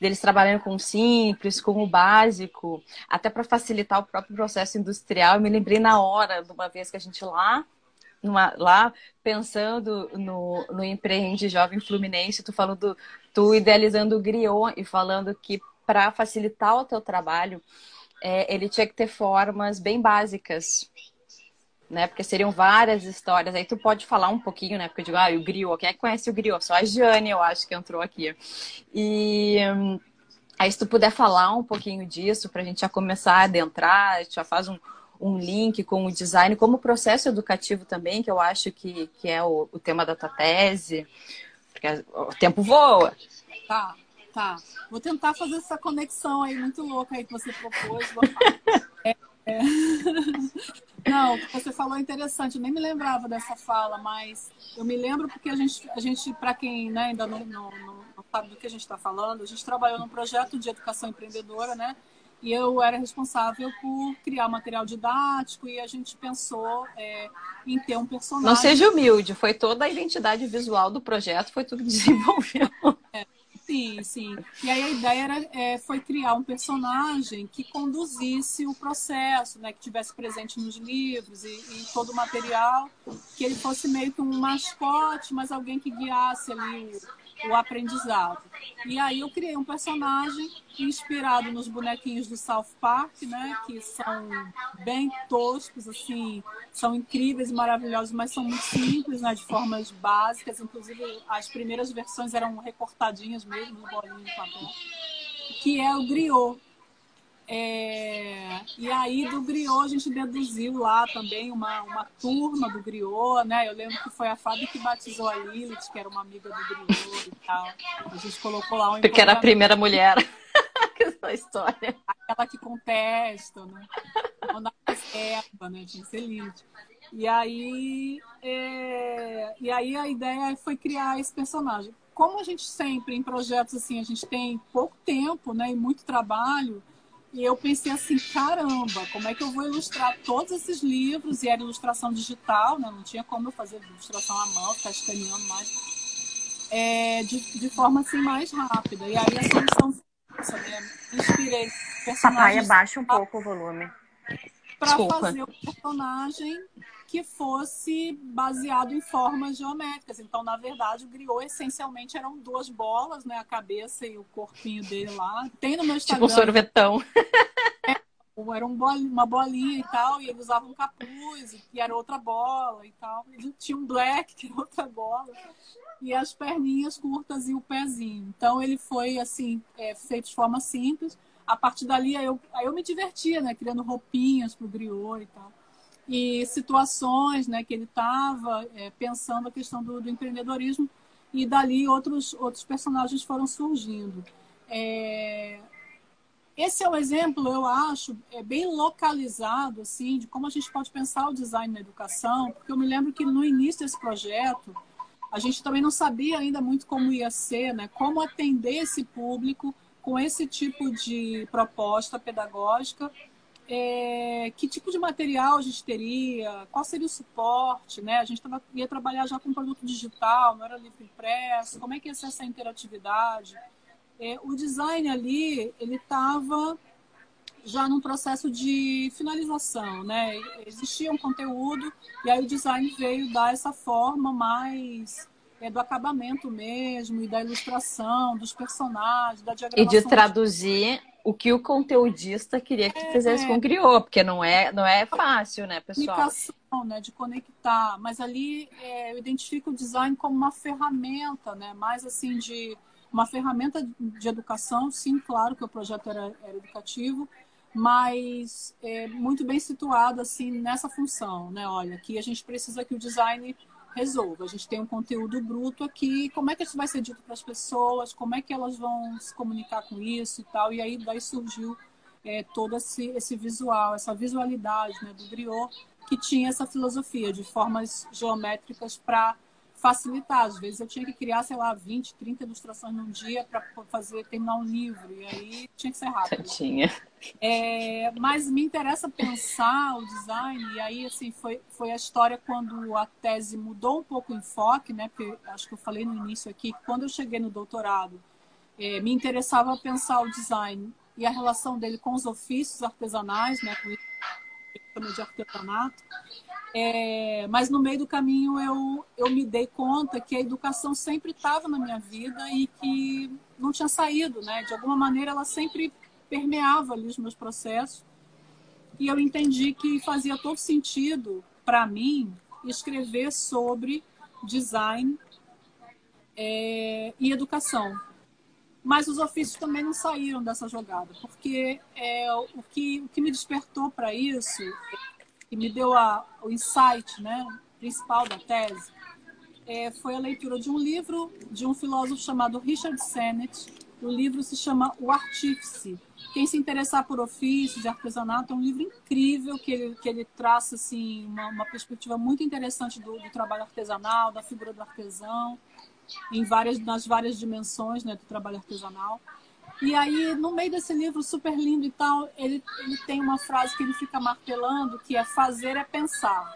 deles trabalhando com o simples, com o básico, até para facilitar o próprio processo industrial, eu me lembrei na hora de uma vez que a gente lá. Numa, lá pensando no, no Empreende Jovem Fluminense, tu falando, tu idealizando o griot e falando que para facilitar o teu trabalho, é, ele tinha que ter formas bem básicas né? Porque seriam várias histórias. Aí tu pode falar um pouquinho, né? Porque eu digo, ah, o griot, quem é que conhece o griot? Só a Jane, eu acho que entrou aqui. E aí se tu puder falar um pouquinho disso, para a gente já começar a adentrar, a gente já faz um, um link com o design, como processo educativo também, que eu acho que, que é o, o tema da tua tese, porque o tempo voa. Tá, tá. Vou tentar fazer essa conexão aí muito louca aí que você propôs. [laughs] é, é. [laughs] Não, o que você falou é interessante. Eu nem me lembrava dessa fala, mas eu me lembro porque a gente, a gente para quem né, ainda não, não, não, sabe do que a gente está falando, a gente trabalhou num projeto de educação empreendedora, né? E eu era responsável por criar material didático e a gente pensou é, em ter um personagem. Não seja humilde, foi toda a identidade visual do projeto, foi tudo que desenvolveu. É. Sim, sim. E aí a ideia era, é, foi criar um personagem que conduzisse o processo, né? Que tivesse presente nos livros e, e todo o material, que ele fosse meio que um mascote, mas alguém que guiasse ali o aprendizado. E aí eu criei um personagem inspirado nos bonequinhos do South Park, né, que são bem toscos, assim, são incríveis e maravilhosos, mas são muito simples, né, de formas básicas. Inclusive, as primeiras versões eram recortadinhas mesmo, bolinho de papel, que é o griot é, e aí do griot a gente deduziu lá também uma, uma turma do griot, né? Eu lembro que foi a Fábio que batizou a Lilith, que era uma amiga do griot e tal. A gente colocou lá um Porque era a primeira mulher. [laughs] Essa história. Aquela que contesta, né? Não né? Tinha que ser Lilith. E aí, é... e aí a ideia foi criar esse personagem. Como a gente sempre, em projetos assim, a gente tem pouco tempo né, e muito trabalho, E eu pensei assim, caramba, como é que eu vou ilustrar todos esses livros? E era ilustração digital, né? Não tinha como eu fazer ilustração à mão, ficar escaneando mais. É, de, de forma assim mais rápida. E aí a solução foi né? Inspirei personagens. Papai, abaixa um pouco o volume. Para fazer o personagem que fosse baseado em formas geométricas. Então, na verdade, o griot essencialmente eram duas bolas, né? A cabeça e o corpinho dele lá. Tem no meu Instagram. Tipo um sorvetão. É, era um bol, uma bolinha e tal, e ele usava um capuz, que era outra bola e tal. Ele tinha um black, que era outra bola. E as perninhas curtas e o pezinho. Então, ele foi, assim, é, feito de forma simples. A partir dali, aí eu, aí eu me divertia, né? Criando roupinhas pro griot e tal e situações né, que ele estava é, pensando a questão do, do, empreendedorismo e dali outros, outros personagens foram surgindo. É... Esse é um exemplo, eu acho, é bem localizado assim de como a gente pode pensar o design na educação, porque eu me lembro que no início desse projeto a gente também não sabia ainda muito como ia ser, né, como atender esse público com esse tipo de proposta pedagógica é, que tipo de material a gente teria, qual seria o suporte, né? A gente tava, ia trabalhar já com produto digital, não era livro impresso, como é que ia ser essa interatividade? É, o design ali, ele estava já num processo de finalização, né? Existia um conteúdo e aí o design veio dar essa forma mais é, do acabamento mesmo e da ilustração, dos personagens, da diagramação. E de traduzir o que o conteudista queria que é, fizesse com o griot, porque não é, não é fácil, né, pessoal? Comunicação, né, de conectar, mas ali é, eu identifico o design como uma ferramenta, né, mais assim de uma ferramenta de educação, sim, claro que o projeto era, era educativo, mas é, muito bem situado assim nessa função, né? Olha, aqui a gente precisa que o design resolva. A gente tem um conteúdo bruto aqui, como é que isso vai ser dito para as pessoas, como é que elas vão se comunicar com isso e tal. E aí daí surgiu é, todo esse, esse visual, essa visualidade né, do griot, que tinha essa filosofia de formas geométricas para facilitar. Às vezes eu tinha que criar, sei lá, 20, 30 ilustrações num dia para fazer terminar um livro. E aí tinha que ser rápido. Tinha. É, mas me interessa pensar o design, e aí assim foi, foi a história quando a tese mudou um pouco o enfoque, né? Porque acho que eu falei no início aqui, quando eu cheguei no doutorado, é, me interessava pensar o design e a relação dele com os ofícios artesanais, né? Com de artesanato. É, mas no meio do caminho eu, eu me dei conta que a educação sempre estava na minha vida e que não tinha saído, né? De alguma maneira ela sempre permeava ali os meus processos. E eu entendi que fazia todo sentido para mim escrever sobre design é, e educação. Mas os ofícios também não saíram dessa jogada, porque é, o, que, o que me despertou para isso que me deu a, o insight né, principal da tese é, foi a leitura de um livro de um filósofo chamado Richard Sennett. O livro se chama O Artífice. Quem se interessar por ofício, de artesanato, é um livro incrível que ele, que ele traça assim, uma, uma perspectiva muito interessante do, do, trabalho artesanal, da figura do artesão, em várias, nas várias dimensões né, do trabalho artesanal. E aí, no meio desse livro super lindo e tal, ele, ele tem uma frase que ele fica martelando, que é fazer é pensar.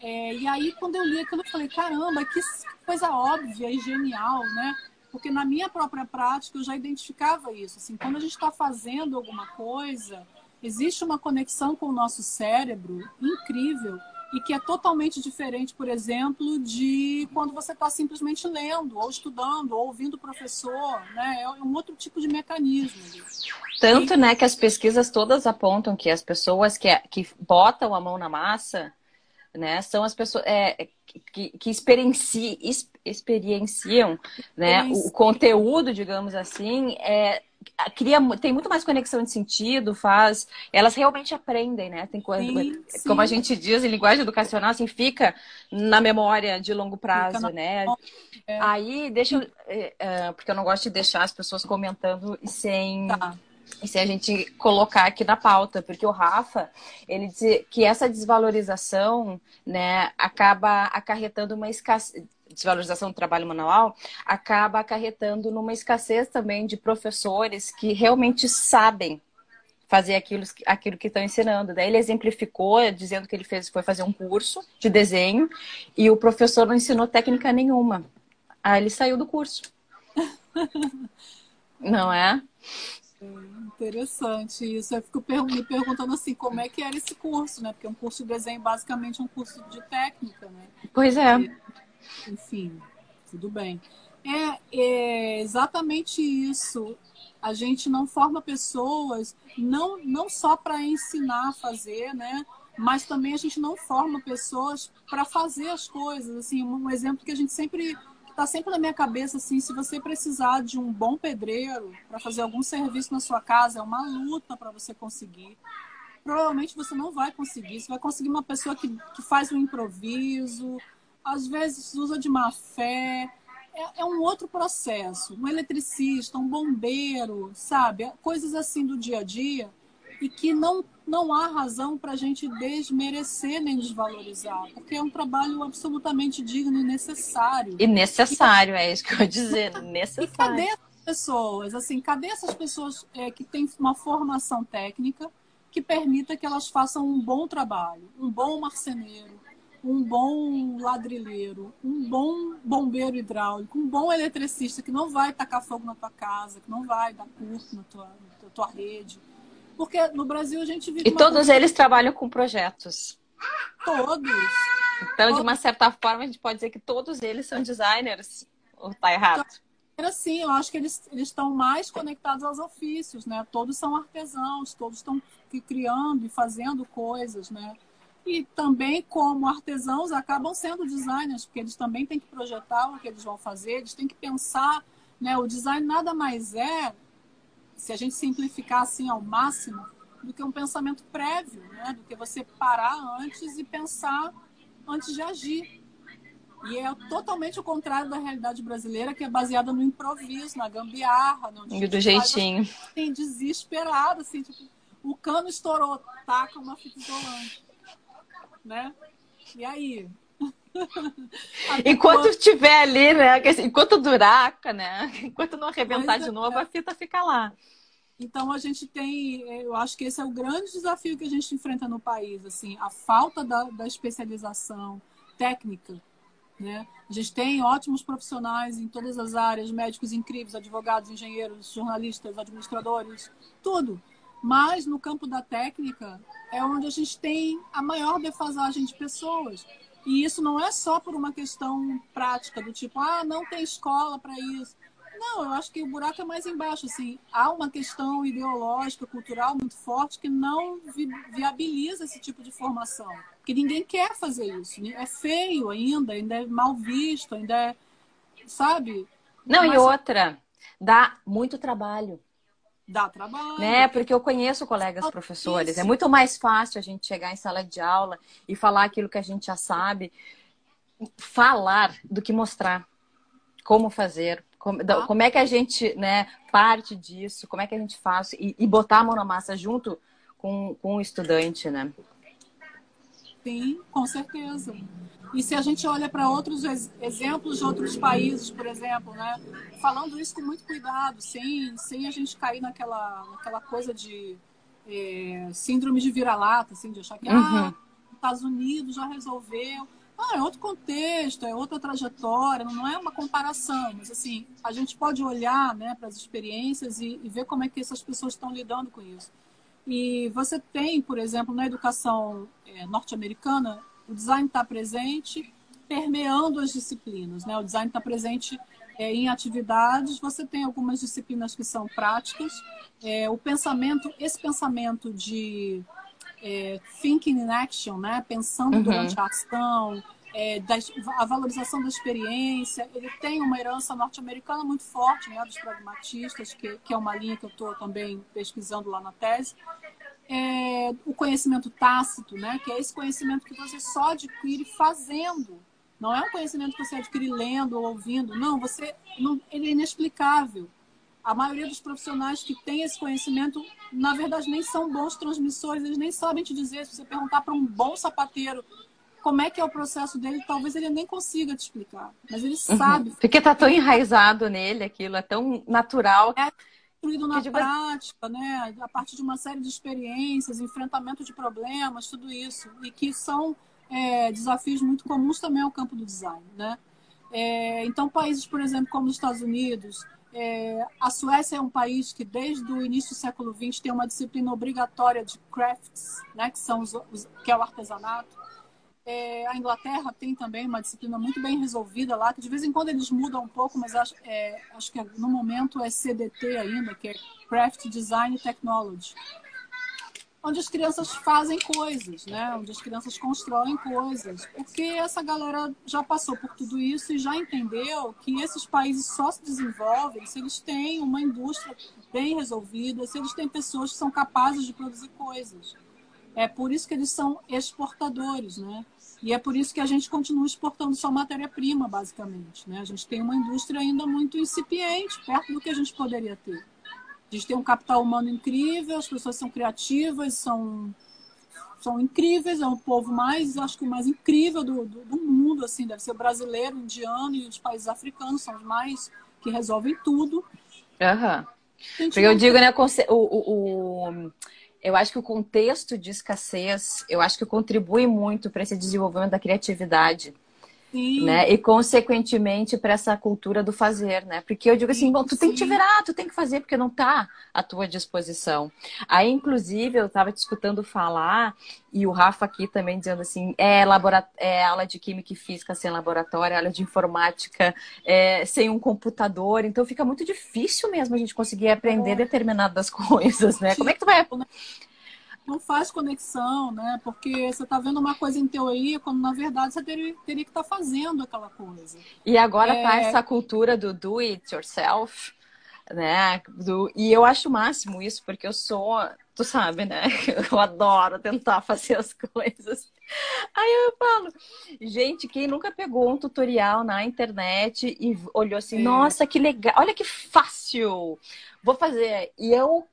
É, e aí, quando eu li aquilo, eu falei, caramba, que coisa óbvia e genial, né? Porque na minha própria prática eu já identificava isso. Assim, quando a gente está fazendo alguma coisa, existe uma conexão com o nosso cérebro incrível e que é totalmente diferente, por exemplo, de quando você está simplesmente lendo, ou estudando, ou ouvindo o professor, né? É um outro tipo de mecanismo. Tanto, e... né, que as pesquisas todas apontam que as pessoas que, que botam a mão na massa, né, são as pessoas é, que, que experienci, experienciam, né, o, o conteúdo, digamos assim, é, cria, tem muito mais conexão de sentido, faz. Elas realmente aprendem, né? Tem quando, sim, sim. como a gente diz em linguagem educacional, assim, fica na memória de longo prazo, né? É. Aí, deixa eu. É, é, porque eu não gosto de deixar as pessoas comentando sem. Tá. E se a gente colocar aqui na pauta, porque o Rafa, ele diz que essa desvalorização, né, acaba acarretando uma escassez, desvalorização do trabalho manual acaba acarretando numa escassez também de professores que realmente sabem fazer aquilo, aquilo que estão ensinando. Daí ele exemplificou, dizendo que ele fez, foi fazer um curso de desenho e o professor não ensinou técnica nenhuma. Aí ele saiu do curso. [laughs] não é? é? Interessante isso. Eu fico me perguntando assim, como é que era esse curso, né? Porque um curso de desenho basicamente é um curso de técnica, né? Pois é. E, enfim, tudo bem. É, é exatamente isso a gente não forma pessoas não, não só para ensinar a fazer, né? Mas também a gente não forma pessoas para fazer as coisas. Assim, um exemplo que a gente sempre está sempre na minha cabeça assim, se você precisar de um bom pedreiro para fazer algum serviço na sua casa, é uma luta para você conseguir. Provavelmente você não vai conseguir. Você vai conseguir uma pessoa que, que faz um improviso, às vezes usa de má fé é, é, um outro processo. Um eletricista, um bombeiro, sabe? Coisas assim do dia a dia e que não, não há razão para a gente desmerecer nem desvalorizar, porque é um trabalho absolutamente digno e necessário. E necessário, e, é isso que eu ia dizer, [laughs] necessário. E cadê essas pessoas? Assim, cadê essas pessoas é, que têm uma formação técnica que permita que elas façam um bom trabalho, um bom marceneiro, um bom ladrilheiro, um bom bombeiro hidráulico, um bom eletricista que não vai tacar fogo na tua casa, que não vai dar curto na tua, na tua rede. Porque no Brasil a gente vive. E todos eles trabalham com projetos. Todos. Então, de uma certa forma, a gente pode dizer que todos eles são designers. Ou tá errado? Então, assim, eu acho que eles, eles estão mais conectados aos ofícios, né? Todos são artesãos, todos estão criando e fazendo coisas, né? E também, como artesãos, acabam sendo designers, porque eles também têm que projetar o que eles vão fazer, eles têm que pensar. Né? O design nada mais é, se a gente simplificar assim ao máximo, do que um pensamento prévio, né? do que você parar antes e pensar antes de agir. E é totalmente o contrário da realidade brasileira, que é baseada no improviso, na gambiarra. No e do jeitinho. Assim, desesperado, assim, tipo, o cano estourou, taca uma fita isolante né? E aí? [laughs] Enquanto estiver ali, né? Enquanto durar, né? [laughs] Enquanto não arrebentar de é. novo, a fita fica lá. Então a gente tem, eu acho que esse é o grande desafio que a gente enfrenta no país, assim, a falta da, da especialização técnica, né? A gente tem ótimos profissionais em todas as áreas, médicos incríveis, advogados, engenheiros, jornalistas, administradores, tudo. Mas no campo da técnica é onde a gente tem a maior defasagem de pessoas. E isso não é só por uma questão prática, do tipo, ah, não tem escola para isso. Não, eu acho que o buraco é mais embaixo. Assim, há uma questão ideológica, cultural muito forte que não vi viabiliza esse tipo de formação. Porque ninguém quer fazer isso. É feio ainda, ainda é mal visto, ainda é. Sabe? Não, Mas... e outra, dá muito trabalho. Dá trabalho. Né? Porque eu conheço colegas professores. Isso. É muito mais fácil a gente chegar em sala de aula e falar aquilo que a gente já sabe. Falar do que mostrar. Como fazer. Como, ah. como é que a gente né, parte disso. Como é que a gente faz. E, e botar a mão na massa junto com, com o estudante, né? Sim, com certeza. E se a gente olha para outros exemplos de outros países, por exemplo, né? falando isso com muito cuidado, sem, sem a gente cair naquela, naquela coisa de é, síndrome de vira-lata, assim, de achar que uhum. ah, Estados Unidos já resolveu. Ah, é outro contexto, é outra trajetória, não é uma comparação, mas assim, a gente pode olhar né, para as experiências e, e ver como é que essas pessoas estão lidando com isso. E você tem, por exemplo, na educação é, norte-americana, o design está presente permeando as disciplinas, né? O design está presente é, em atividades, você tem algumas disciplinas que são práticas. É, o pensamento, esse pensamento de é, thinking in action, né? Pensando uhum. durante a ação, é, da, a valorização da experiência, ele tem uma herança norte-americana muito forte, né? Dos pragmatistas, que, que é uma linha que eu estou também pesquisando lá na tese é, o conhecimento tácito, né? Que é esse conhecimento que você só adquire fazendo. Não é um conhecimento que você adquire lendo ou ouvindo. Não, você não, ele é inexplicável. A maioria dos profissionais que tem esse conhecimento, na verdade, nem são bons transmissores, eles nem sabem te dizer. Se você perguntar para um bom sapateiro como é que é o processo dele, talvez ele nem consiga te explicar. Mas ele uhum. sabe. Porque tá tão enraizado nele aquilo, é tão natural. É construído na prática, né? A partir de uma série de experiências, enfrentamento de problemas, tudo isso. E que são é, desafios muito comuns também ao campo do design, né? É, então, países, por exemplo, como os Estados Unidos, é, a Suécia é um país que desde o início do século XX tem uma disciplina obrigatória de crafts, né, que, são os, os, que é o artesanato. É, a Inglaterra tem também uma disciplina muito bem resolvida lá, que de vez em quando eles mudam um pouco, mas acho, é, acho que no momento é CDT ainda, que é Craft Design Technology onde as crianças fazem coisas, né? Onde as crianças constroem coisas, porque essa galera já passou por tudo isso e já entendeu que esses países só se desenvolvem se eles têm uma indústria bem resolvida, se eles têm pessoas que são capazes de produzir coisas. É por isso que eles são exportadores, né? E é por isso que a gente continua exportando só matéria-prima, basicamente. Né? A gente tem uma indústria ainda muito incipiente, perto do que a gente poderia ter. A gente tem um capital humano incrível, as pessoas são criativas, são, são incríveis, é um povo mais, acho que o mais incrível do, do, do mundo, assim, deve ser o brasileiro, o indiano e os países africanos, são os mais que resolvem tudo. Aham. Uhum. Porque eu digo, né, o, o, o, eu acho que o contexto de escassez, eu acho que contribui muito para esse desenvolvimento da criatividade. Sim. Né? E, consequentemente, para essa cultura do fazer, né? Porque eu digo assim, bom, tu Sim. tem que te virar, tu tem que fazer, porque não está à tua disposição. Aí, inclusive, eu estava te escutando falar, e o Rafa aqui também dizendo assim, é, labora... é aula de Química e Física sem laboratório, aula de Informática é, sem um computador, então fica muito difícil mesmo a gente conseguir aprender é. determinadas [laughs] coisas, né? Como é que tu vai não faz conexão, né? Porque você está vendo uma coisa em teoria, quando na verdade você teria, teria que estar tá fazendo aquela coisa. E agora tá é... tá essa cultura do do it yourself, né? Do... E eu acho o máximo isso, porque eu sou, tu sabe, né? [laughs] Eu adoro tentar fazer as coisas. Aí eu falo, gente, quem nunca pegou um tutorial na internet e olhou assim, é. nossa, que legal, olha que fácil, vou fazer. E eu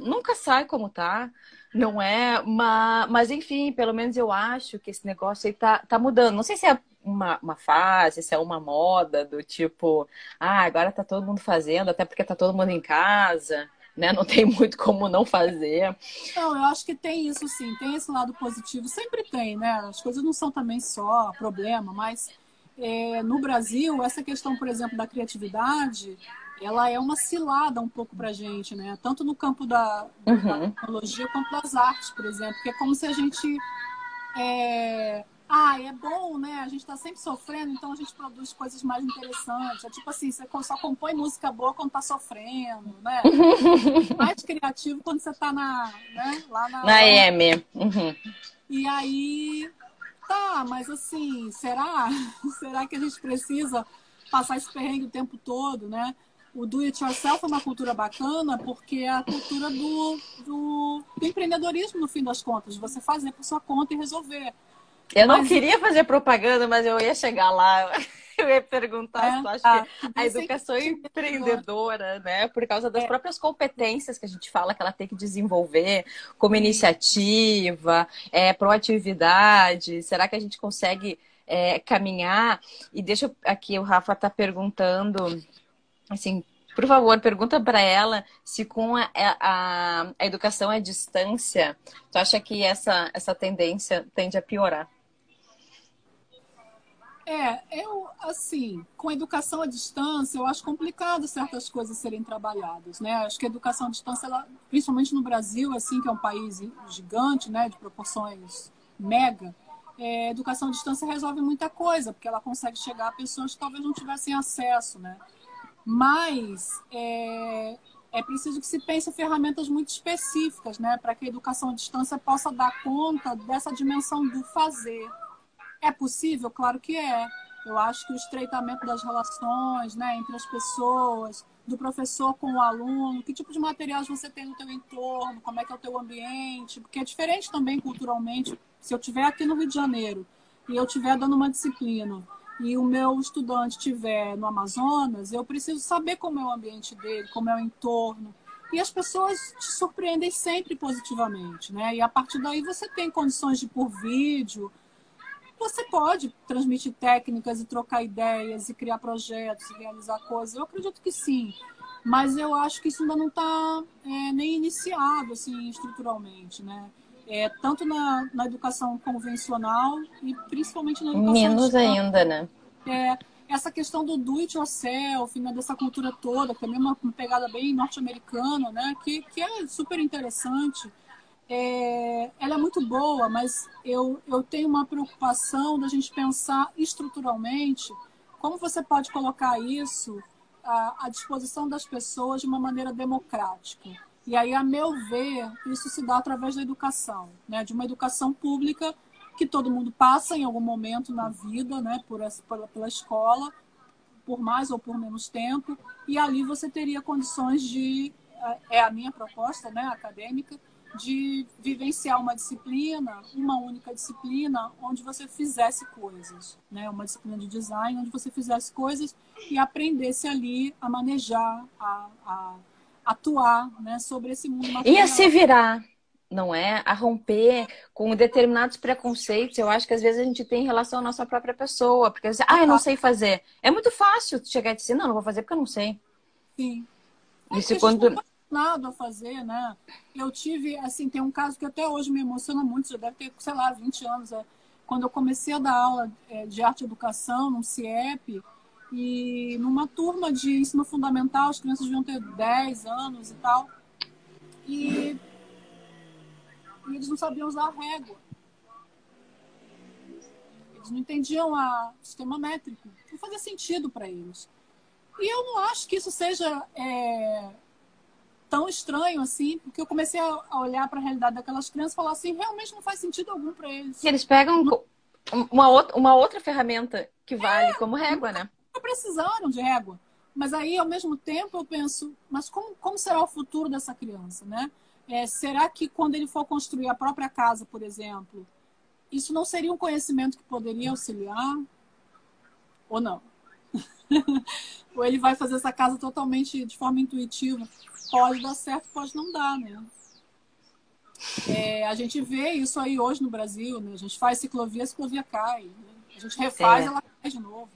nunca sai como tá. Não é, mas, mas enfim, pelo menos eu acho que esse negócio aí tá, tá mudando. Não sei se é uma, uma fase, se é uma moda do tipo, ah, agora tá todo mundo fazendo, até porque tá todo mundo em casa, né? Não tem [laughs] muito como não fazer. Não, eu acho que tem isso sim, tem esse lado positivo, sempre tem, né? As coisas não são também só problema, mas é, no Brasil, essa questão, por exemplo, da criatividade, ela é uma cilada um pouco para a gente, né? Tanto no campo da, uhum. da, tecnologia quanto das artes, por exemplo, que é como se a gente é... Ah, é bom, né? A gente está sempre sofrendo, então a gente produz coisas mais interessantes. É tipo assim, você só compõe música boa quando está sofrendo, né? [laughs] mais criativo quando você está na, né? lá na... Na EM. Uhum. E aí, tá, mas assim, será? [laughs] será que a gente precisa passar esse perrengue o tempo todo, né? O do it yourself é uma cultura bacana porque é a cultura do, do, do empreendedorismo, no fim das contas, você fazer por sua conta e resolver. Eu mas... não queria fazer propaganda, mas eu ia chegar lá. [laughs] Eu ia perguntar é, se tu acha ah, que a educação empreendedora, né? Por causa das é. próprias competências que a gente fala que ela tem que desenvolver, como iniciativa, é, proatividade. Será que a gente consegue é, caminhar? E deixa aqui, o Rafa tá perguntando assim, por favor, pergunta para ela se com a, a, a, educação à distância, tu acha que essa, essa tendência tende a piorar? É, eu, assim, com a educação à distância, eu acho complicado certas coisas serem trabalhadas, né? Acho que a educação à distância, ela, principalmente no Brasil, assim, que é um país gigante, né, de proporções mega, é, educação à distância resolve muita coisa, porque ela consegue chegar a pessoas que talvez não tivessem acesso, né? Mas é, é preciso que se pense ferramentas muito específicas, né, para que a educação à distância possa dar conta dessa dimensão do fazer. É possível? Claro que é. Eu acho que o estreitamento das relações né, entre as pessoas, do professor com o aluno, que tipo de materiais você tem no teu entorno, como é que é o teu ambiente, porque é diferente também culturalmente. Se eu estiver aqui no Rio de Janeiro e eu estiver dando uma disciplina e o meu estudante estiver no Amazonas, eu preciso saber como é o ambiente dele, como é o entorno. E as pessoas te surpreendem sempre positivamente, né? E a partir daí você tem condições de por vídeo, você pode transmitir técnicas e trocar ideias e criar projetos e realizar coisas. Eu acredito que sim. mas eu acho que isso ainda não está é, nem iniciado assim estruturalmente, né? É, tanto na, na educação convencional e principalmente na educação menos ainda, né? É, essa questão do do it yourself, né, dessa cultura toda, que é mesmo uma pegada bem norte-americana, né, que, que é super interessante. É, ela é muito boa, mas eu, eu tenho uma preocupação da gente pensar estruturalmente como você pode colocar isso à, à disposição das pessoas de uma maneira democrática. E aí, a meu ver, isso se dá através da educação, né? de uma educação pública que todo mundo passa em algum momento na vida, né? por essa, pela, pela escola, por mais ou por menos tempo, e ali você teria condições de, é a minha proposta né, acadêmica, de vivenciar uma disciplina, uma única disciplina, onde você fizesse coisas, né? Uma disciplina de design, onde você fizesse coisas e aprendesse ali a manejar, a, a atuar, né? Sobre esse mundo material. E a se virar, não é? A romper com determinados preconceitos. Eu acho que às vezes a gente tem em relação à nossa própria pessoa, porque você, ah, eu não sei fazer. É muito fácil chegar e dizer, não, não vou fazer porque eu não sei. Sim. Isso é quando nada a fazer, né? Eu tive, assim, tem um caso que até hoje me emociona muito, já deve ter, sei lá, 20 anos. É, quando eu comecei a dar aula é, de arte e educação no CIEP, e numa turma de ensino fundamental, as crianças deviam ter 10 anos e tal, e, e eles não sabiam usar a régua. Eles não entendiam o sistema métrico. Não fazia sentido para eles. E eu não acho que isso seja é, tão estranho assim, porque eu comecei a olhar para a realidade daquelas crianças e falar assim, realmente não faz sentido algum para eles. E eles pegam uma, outra, uma outra ferramenta que vale é, como régua, né? Não precisaram de régua. Mas aí, ao mesmo tempo, eu penso, mas como, como será o futuro dessa criança, né? É, será que quando ele for construir a própria casa, por exemplo, isso não seria um conhecimento que poderia auxiliar? Ou não? [laughs] Ou ele vai fazer essa casa totalmente de forma intuitiva? pode dar certo, pode não dar, né? É, a gente vê isso aí hoje no Brasil, né? A gente faz ciclovia, a ciclovia cai. Né? A gente refaz, é. ela cai de novo.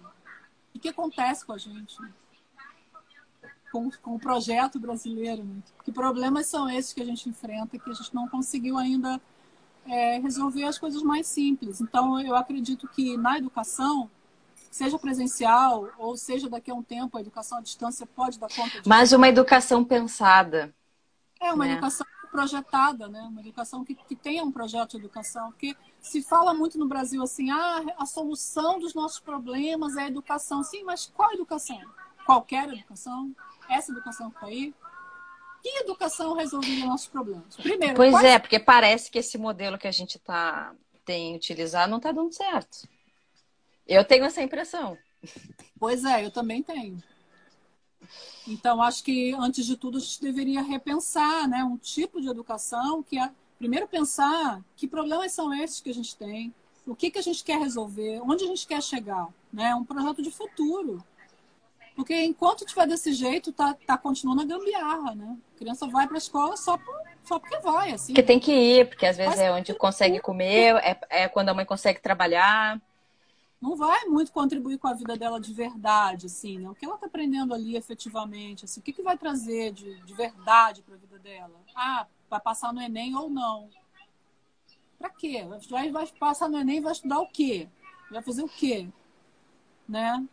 O que acontece com a gente? Né? Com, com o projeto brasileiro, né? Que problemas são esses que a gente enfrenta que a gente não conseguiu ainda é, resolver as coisas mais simples. Então, eu acredito que na educação seja presencial ou seja daqui a um tempo, a educação à distância pode dar conta disso. Mas uma educação pensada. É, uma né? educação projetada, né? Uma educação que, que tenha um projeto de educação. Porque se fala muito no Brasil assim, ah, a solução dos nossos problemas é a educação. Sim, mas qual educação? Qualquer educação? Essa educação que está aí? Que educação resolveria nossos problemas? Primeiro, pois quais... é, porque parece que esse modelo que a gente tá, tem utilizado não está dando certo. Eu tenho essa impressão. Pois é, eu também tenho. Então, acho que, antes de tudo, a gente deveria repensar né, um tipo de educação que é, primeiro, pensar que problemas são esses que a gente tem, o que, que a gente quer resolver, onde a gente quer chegar. Né? Um projeto de futuro. Porque enquanto tiver desse jeito, tá, tá continuando a gambiarra, né? A criança vai para a escola só, por, só porque vai, assim. Porque tem que ir, porque às vezes Mas é onde consegue comer, é, é quando a mãe consegue trabalhar não vai muito contribuir com a vida dela de verdade, assim, né? O que ela está aprendendo ali efetivamente, assim, o que, que vai trazer de, de verdade para a vida dela? Ah, vai passar no Enem ou não? Para quê? Vai, vai passar no Enem e vai estudar o quê? Vai fazer o quê? Né?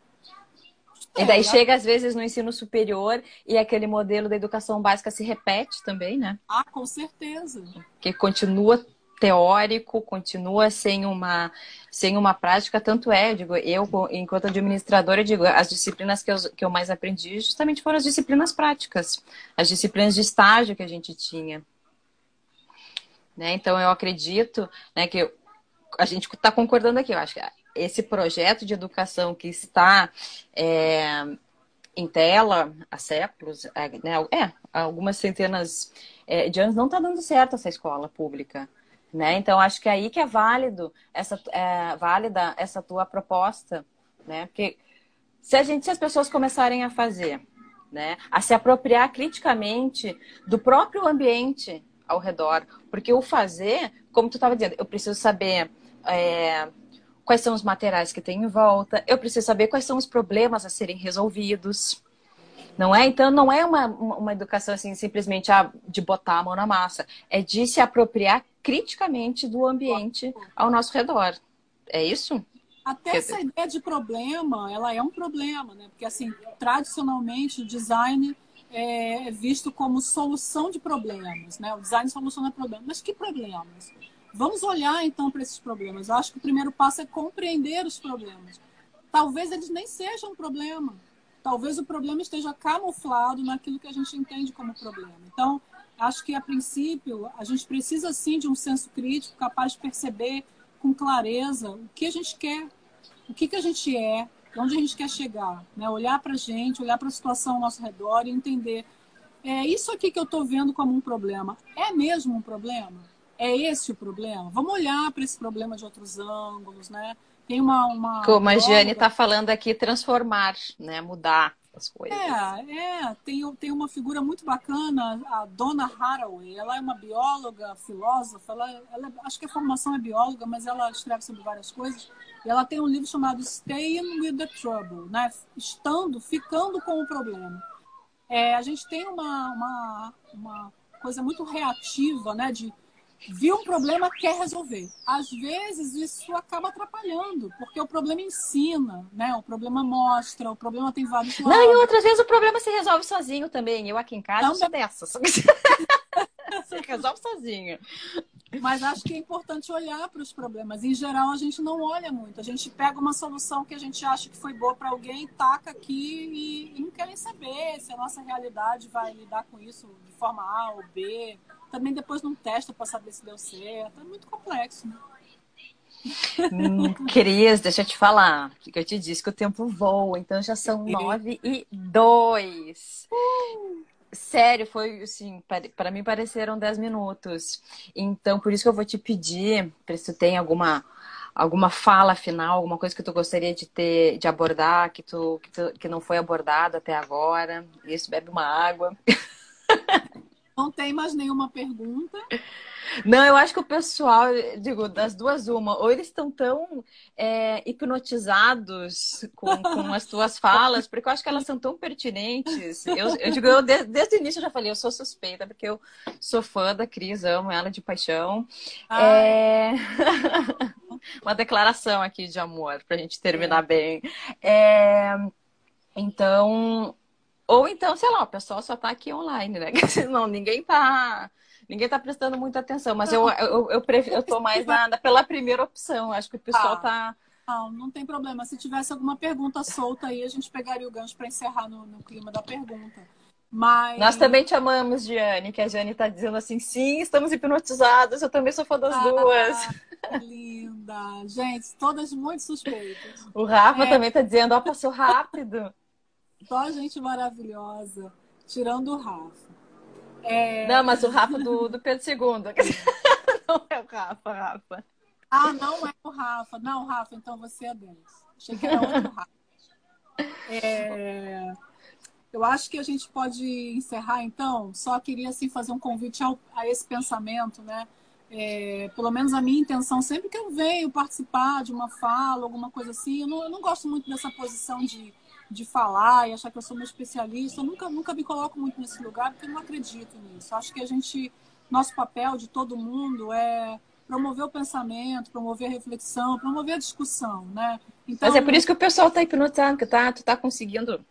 E daí é, chega às vezes no ensino superior e aquele modelo da educação básica se repete também, né? Ah, com certeza. Que continua teórico, continua sem uma, sem uma prática, tanto é, eu digo, eu, enquanto administradora, digo, as disciplinas que eu, que eu mais aprendi justamente foram as disciplinas práticas, as disciplinas de estágio que a gente tinha. Né? Então, eu acredito né, que a gente está concordando aqui, eu acho que esse projeto de educação que está é, em tela há séculos, é, né, é algumas centenas é, de anos, não está dando certo essa escola pública. Né? Então, acho que é aí que é válido essa, é, válida essa tua proposta, né? Porque se, a gente, se as pessoas começarem a fazer, né? A se apropriar criticamente do próprio ambiente ao redor, porque o fazer, como tu estava dizendo, eu preciso saber é, quais são os materiais que tem em volta, eu preciso saber quais são os problemas a serem resolvidos, Não é? Então, não é uma, uma educação assim, simplesmente ah, de botar a mão na massa. É de se apropriar criticamente do ambiente ao nosso redor. É isso? Até essa ideia de problema, ela é um problema, né? Porque, assim, tradicionalmente, o design é visto como solução de problemas, né? O design soluciona problemas. Mas que problemas? Vamos olhar, então, para esses problemas. Eu acho que o primeiro passo é compreender os problemas. Talvez eles nem sejam um problema. Talvez o problema esteja camuflado naquilo que a gente entende como problema. Então, acho que, a princípio, a gente precisa, sim, de um senso crítico capaz de perceber com clareza o que a gente quer, o que, que a gente é, onde a gente quer chegar. Né? Olhar para a gente, olhar para a situação ao nosso redor e entender é isso aqui que eu estou vendo como um problema. É mesmo um problema? É esse o problema? Vamos olhar para esse problema de outros ângulos, né? Tem uma. uma Como a Jane está falando aqui, transformar, né? Mudar as coisas. É, é. Tem, tem uma figura muito bacana, a Donna Haraway. Ela é uma bióloga, filósofa. Ela, ela, acho que a formação é bióloga, mas ela escreve sobre várias coisas. E ela tem um livro chamado Staying with the Trouble, né? Estando, ficando com o problema. É, a gente tem uma, uma, uma coisa muito reativa, né? De viu um problema, quer resolver. Às vezes isso acaba atrapalhando, porque o problema ensina, né? O problema mostra, o problema tem vários lados. Não, e outras vezes o problema se resolve sozinho também. Eu aqui em casa também. sou dessas. [laughs] se resolve sozinho. Mas acho que é importante olhar para os problemas. Em geral, a gente não olha muito. A gente pega uma solução que a gente acha que foi boa para alguém, taca aqui e, e não querem saber se a nossa realidade vai lidar com isso de forma A ou B. Também depois não testa para saber se deu certo. É muito complexo, né? Hum, [laughs] Cris, deixa eu te falar, porque eu te disse que o tempo voa, então já são nove e dois. Uh! Sério, foi assim, para mim pareceram 10 minutos. Então, por isso que eu vou te pedir, se tu tem alguma alguma fala final, alguma coisa que tu gostaria de ter, de abordar, que tu, que, tu, que não foi abordado até agora. Isso, bebe uma água. [laughs] Não tem mais nenhuma pergunta. Não, eu acho que o pessoal, digo, das duas, uma, ou eles estão tão é, hipnotizados com, com, as tuas falas, porque eu acho que elas são tão pertinentes. Eu, eu digo, eu desde, desde o início eu já falei, eu sou suspeita, porque eu sou fã da Cris, amo ela de paixão. É... [laughs] Uma declaração aqui de amor, pra gente terminar é. bem. É... Então, ou então, sei lá, o pessoal só tá aqui online, né? [laughs] Não, ninguém tá. Ninguém tá prestando muita atenção, mas eu, eu, eu, eu tô mais na, pela primeira opção. Acho que o pessoal ah, tá. Não, não tem problema. Se tivesse alguma pergunta solta aí, a gente pegaria o gancho para encerrar no, no clima da pergunta. Mas... Nós também te amamos, Diane, que a Jane está dizendo assim, sim, estamos hipnotizados, eu também sou fã das ah, duas. [laughs] Linda. Gente, todas muito suspeitas. O Rafa é... também está dizendo, ó, passou rápido. Só gente maravilhosa, tirando o Rafa. É... Não, mas o Rafa do, do Pedro II. [laughs] não é o Rafa, Rafa. Ah, não é o Rafa. Não, Rafa, então você é Deus. Achei que era outro Rafa. É... Eu acho que a gente pode encerrar, então. Só queria assim, fazer um convite ao, a esse pensamento, né? É, pelo menos a minha intenção, sempre que eu venho participar de uma fala, alguma coisa assim, eu não, eu não gosto muito dessa posição de de falar e achar que eu sou uma especialista. Eu nunca, nunca me coloco muito nesse lugar porque eu não acredito nisso. Acho que a gente, nosso papel de todo mundo é promover o pensamento, promover a reflexão, promover a discussão, né? Então, Mas é por isso que o pessoal está hipnotizando, que tá, tu tá conseguindo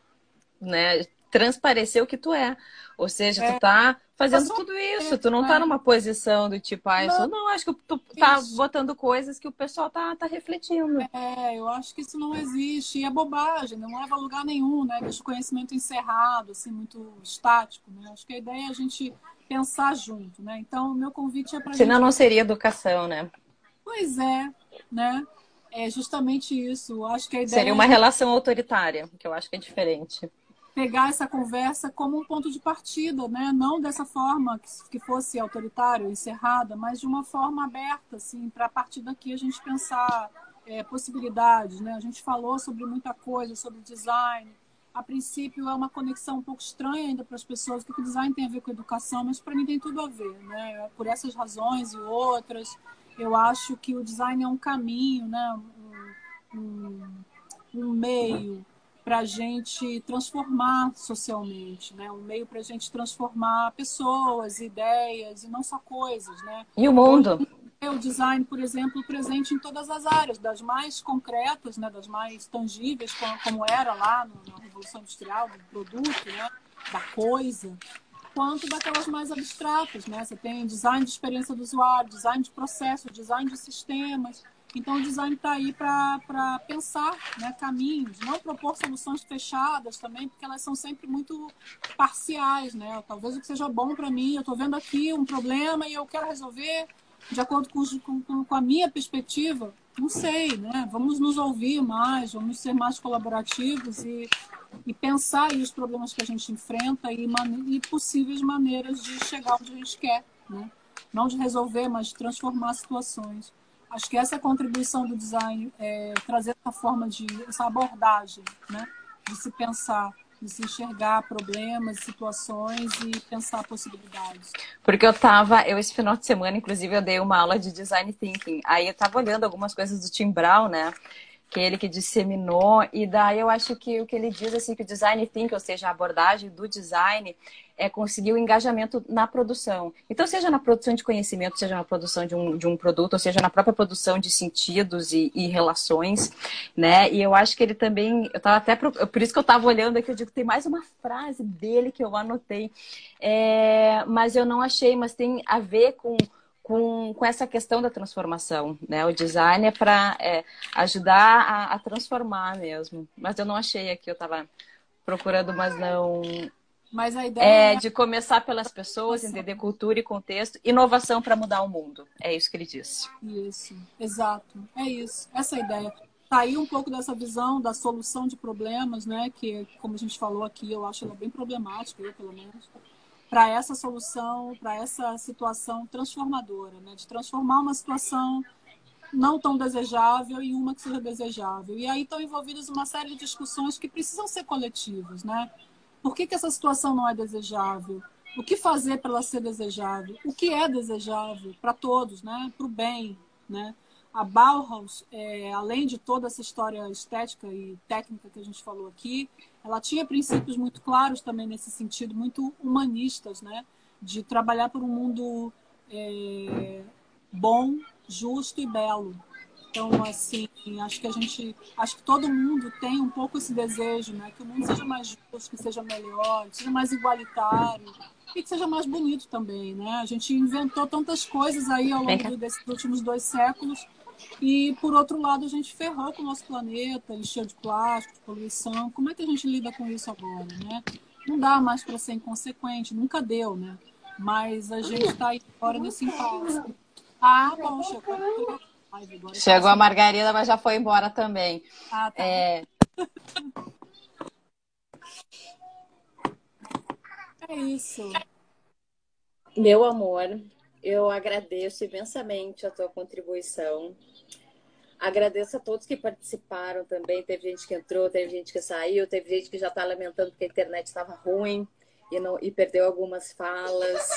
né, transparecer o que tu é. Ou seja, é, tu tá fazendo tudo isso. Tu não tá numa posição do tipo, ah, não, não acho que tu tá isso. botando coisas que o pessoal tá, tá refletindo. É, eu acho que isso não existe. E é bobagem, não leva a lugar nenhum, né? Deixa o conhecimento encerrado, assim, muito estático, né? Acho que a ideia é a gente pensar junto, né? Então, o meu convite é para Senão gente... não seria educação, né? Pois é, né? É justamente isso. Acho que a ideia Seria uma é... relação autoritária, que eu acho que é diferente pegar essa conversa como um ponto de partida, né? Não dessa forma que fosse autoritária, encerrada, mas de uma forma aberta, assim, para a partir daqui a gente pensar é, possibilidades, né? A gente falou sobre muita coisa, sobre design. A princípio é uma conexão um pouco estranha ainda para as pessoas, porque o design tem a ver com educação, mas para mim tem tudo a ver, né? Por essas razões e outras, eu acho que o design é um caminho, né? um, um, um meio para a gente transformar socialmente, né? Um meio para a gente transformar pessoas, ideias e não só coisas, né? E o mundo. O design, por exemplo, presente em todas as áreas, das mais concretas, né? Das mais tangíveis, como, como era lá no, na Revolução Industrial, do produto, né? Da coisa, quanto daquelas mais abstratas, né? Você tem design de experiência do usuário, design de processo, design de sistemas. Então, o design está aí para pensar né, caminhos, não propor soluções fechadas também, porque elas são sempre muito parciais. Né? Talvez o que seja bom para mim, eu estou vendo aqui um problema e eu quero resolver de acordo com, com, com, a minha perspectiva. Não sei, né? Vamos nos ouvir mais, vamos ser mais colaborativos e, e pensar aí os problemas que a gente enfrenta e, e possíveis maneiras de chegar onde a gente quer. Né? Não de resolver, mas de transformar situações. Acho que essa é a contribuição do design, é, trazer essa forma de, essa abordagem, né? De se pensar, de se enxergar problemas, situações e pensar possibilidades. Porque eu tava, eu esse final de semana, inclusive, eu dei uma aula de design thinking. Aí eu tava olhando algumas coisas do Tim Brown, né? Que ele que disseminou, e daí eu acho que o que ele diz assim que o design thinking, ou seja, a abordagem do design, é conseguir o engajamento na produção. Então, seja na produção de conhecimento, seja na produção de um, de um produto, ou seja na própria produção de sentidos e, e relações, né? E eu acho que ele também, eu tava até, por, isso que eu estava olhando aqui, eu digo, tem mais uma frase dele que eu anotei, é, mas eu não achei, mas tem a ver com com, com essa questão da transformação, né? O design é para é, ajudar a, a, transformar mesmo. Mas eu não achei aqui, eu estava procurando, mas não. Mas a ideia é, é de começar pelas pessoas, entender cultura e contexto, inovação para mudar o mundo. É isso que ele disse. Isso, exato. É isso. Essa é a ideia. Sair um pouco dessa visão da solução de problemas, né? Que, como a gente falou aqui, eu acho ela bem problemática, eu pelo menos para essa solução, para essa situação transformadora, né? de transformar uma situação não tão desejável em uma que seja desejável. E aí estão envolvidas uma série de discussões que precisam ser coletivas. Né? Por que, que essa situação não é desejável? O que fazer para ela ser desejável? O que é desejável para todos, né? para o bem? Né? A Bauhaus, é, além de toda essa história estética e técnica que a gente falou aqui, ela tinha princípios muito claros também nesse sentido, muito humanistas, né? De trabalhar por um mundo é, bom, justo e belo. Então, assim, acho que a gente, acho que todo mundo tem um pouco esse desejo, né? Que o mundo seja mais justo, que seja melhor, que seja mais igualitário e que seja mais bonito também, né? A gente inventou tantas coisas aí ao longo desses últimos dois séculos e, por outro lado, a gente ferrou com o nosso planeta, encheu de plástico, de poluição. Como é que a gente lida com isso agora, né? Não dá mais para ser inconsequente, nunca deu, né? Mas a gente está aí fora nesse impasse. Ah, bom, chegou. Chegou a Margarida, mas já foi embora também. Ah, tá. É... [laughs] é isso. Meu amor, eu agradeço imensamente a tua contribuição. Agradeço a todos que participaram também. Teve gente que entrou, teve gente que saiu, teve gente que já está lamentando que a internet estava ruim e, não, e perdeu algumas falas.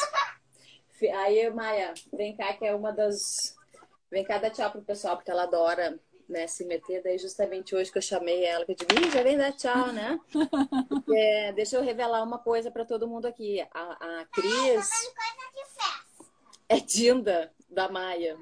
Aí, Maia, vem cá, que é uma das. Vem cá dar tchau pro pessoal, porque ela adora né, se meter. Daí, justamente hoje que eu chamei ela, que eu digo, já vem dar tchau, né? [laughs] Porque, deixa eu revelar uma coisa para todo mundo aqui. A, a Cris é Dinda da Maia.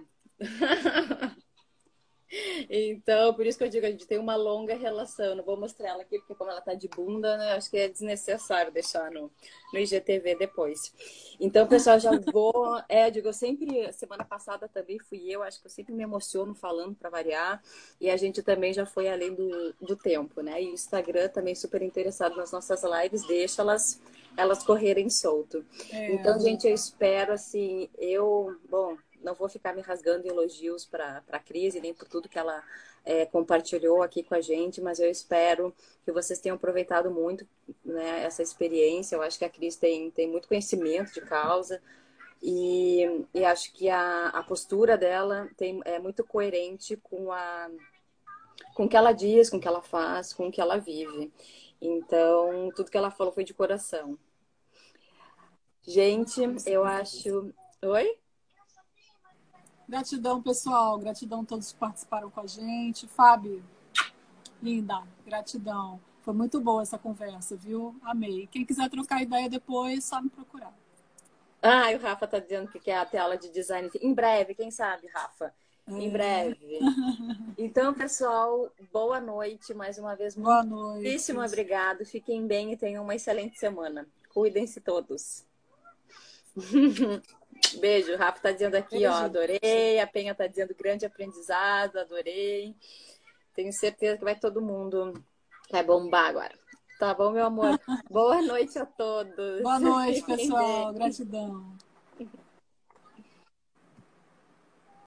Então, por isso que eu digo, a gente tem uma longa relação. Não vou mostrar ela aqui, porque como ela tá de bunda, né? Acho que é desnecessário deixar no, no IGTV depois. Então, pessoal, já vou. É, eu digo, eu sempre, semana passada também fui eu, acho que eu sempre me emociono falando para variar. E a gente também já foi além do, do tempo, né? E o Instagram também super interessado nas nossas lives, deixa elas elas correrem solto. É. Então, gente, eu espero assim, eu, bom, não vou ficar me rasgando em elogios para a crise, nem por tudo que ela é, compartilhou aqui com a gente, mas eu espero que vocês tenham aproveitado muito né, essa experiência. Eu acho que a Cris tem, tem muito conhecimento de causa e, e acho que a, a postura dela tem, é muito coerente com a com o que ela diz, com o que ela faz, com o que ela vive. Então, tudo que ela falou foi de coração. Gente, eu acho. Oi? Gratidão, pessoal. Gratidão a todos que participaram com a gente. Fábio, linda, gratidão. Foi muito boa essa conversa, viu? Amei. Quem quiser trocar ideia depois, só me procurar. Ah, o Rafa tá dizendo que quer até aula de design. Em breve, quem sabe, Rafa? Em breve. [laughs] Então, pessoal, boa noite mais uma vez. Boa noite. Muitíssimo obrigado. Fiquem bem e tenham uma excelente semana. Cuidem-se todos. [laughs] Beijo. O Rafa tá dizendo aqui, Beijo. ó, adorei. A Penha tá dizendo grande aprendizado, adorei. Tenho certeza que vai todo mundo vai bombar agora. Tá bom, meu amor? [laughs] Boa noite a todos. Boa noite, [laughs] pessoal. Gratidão.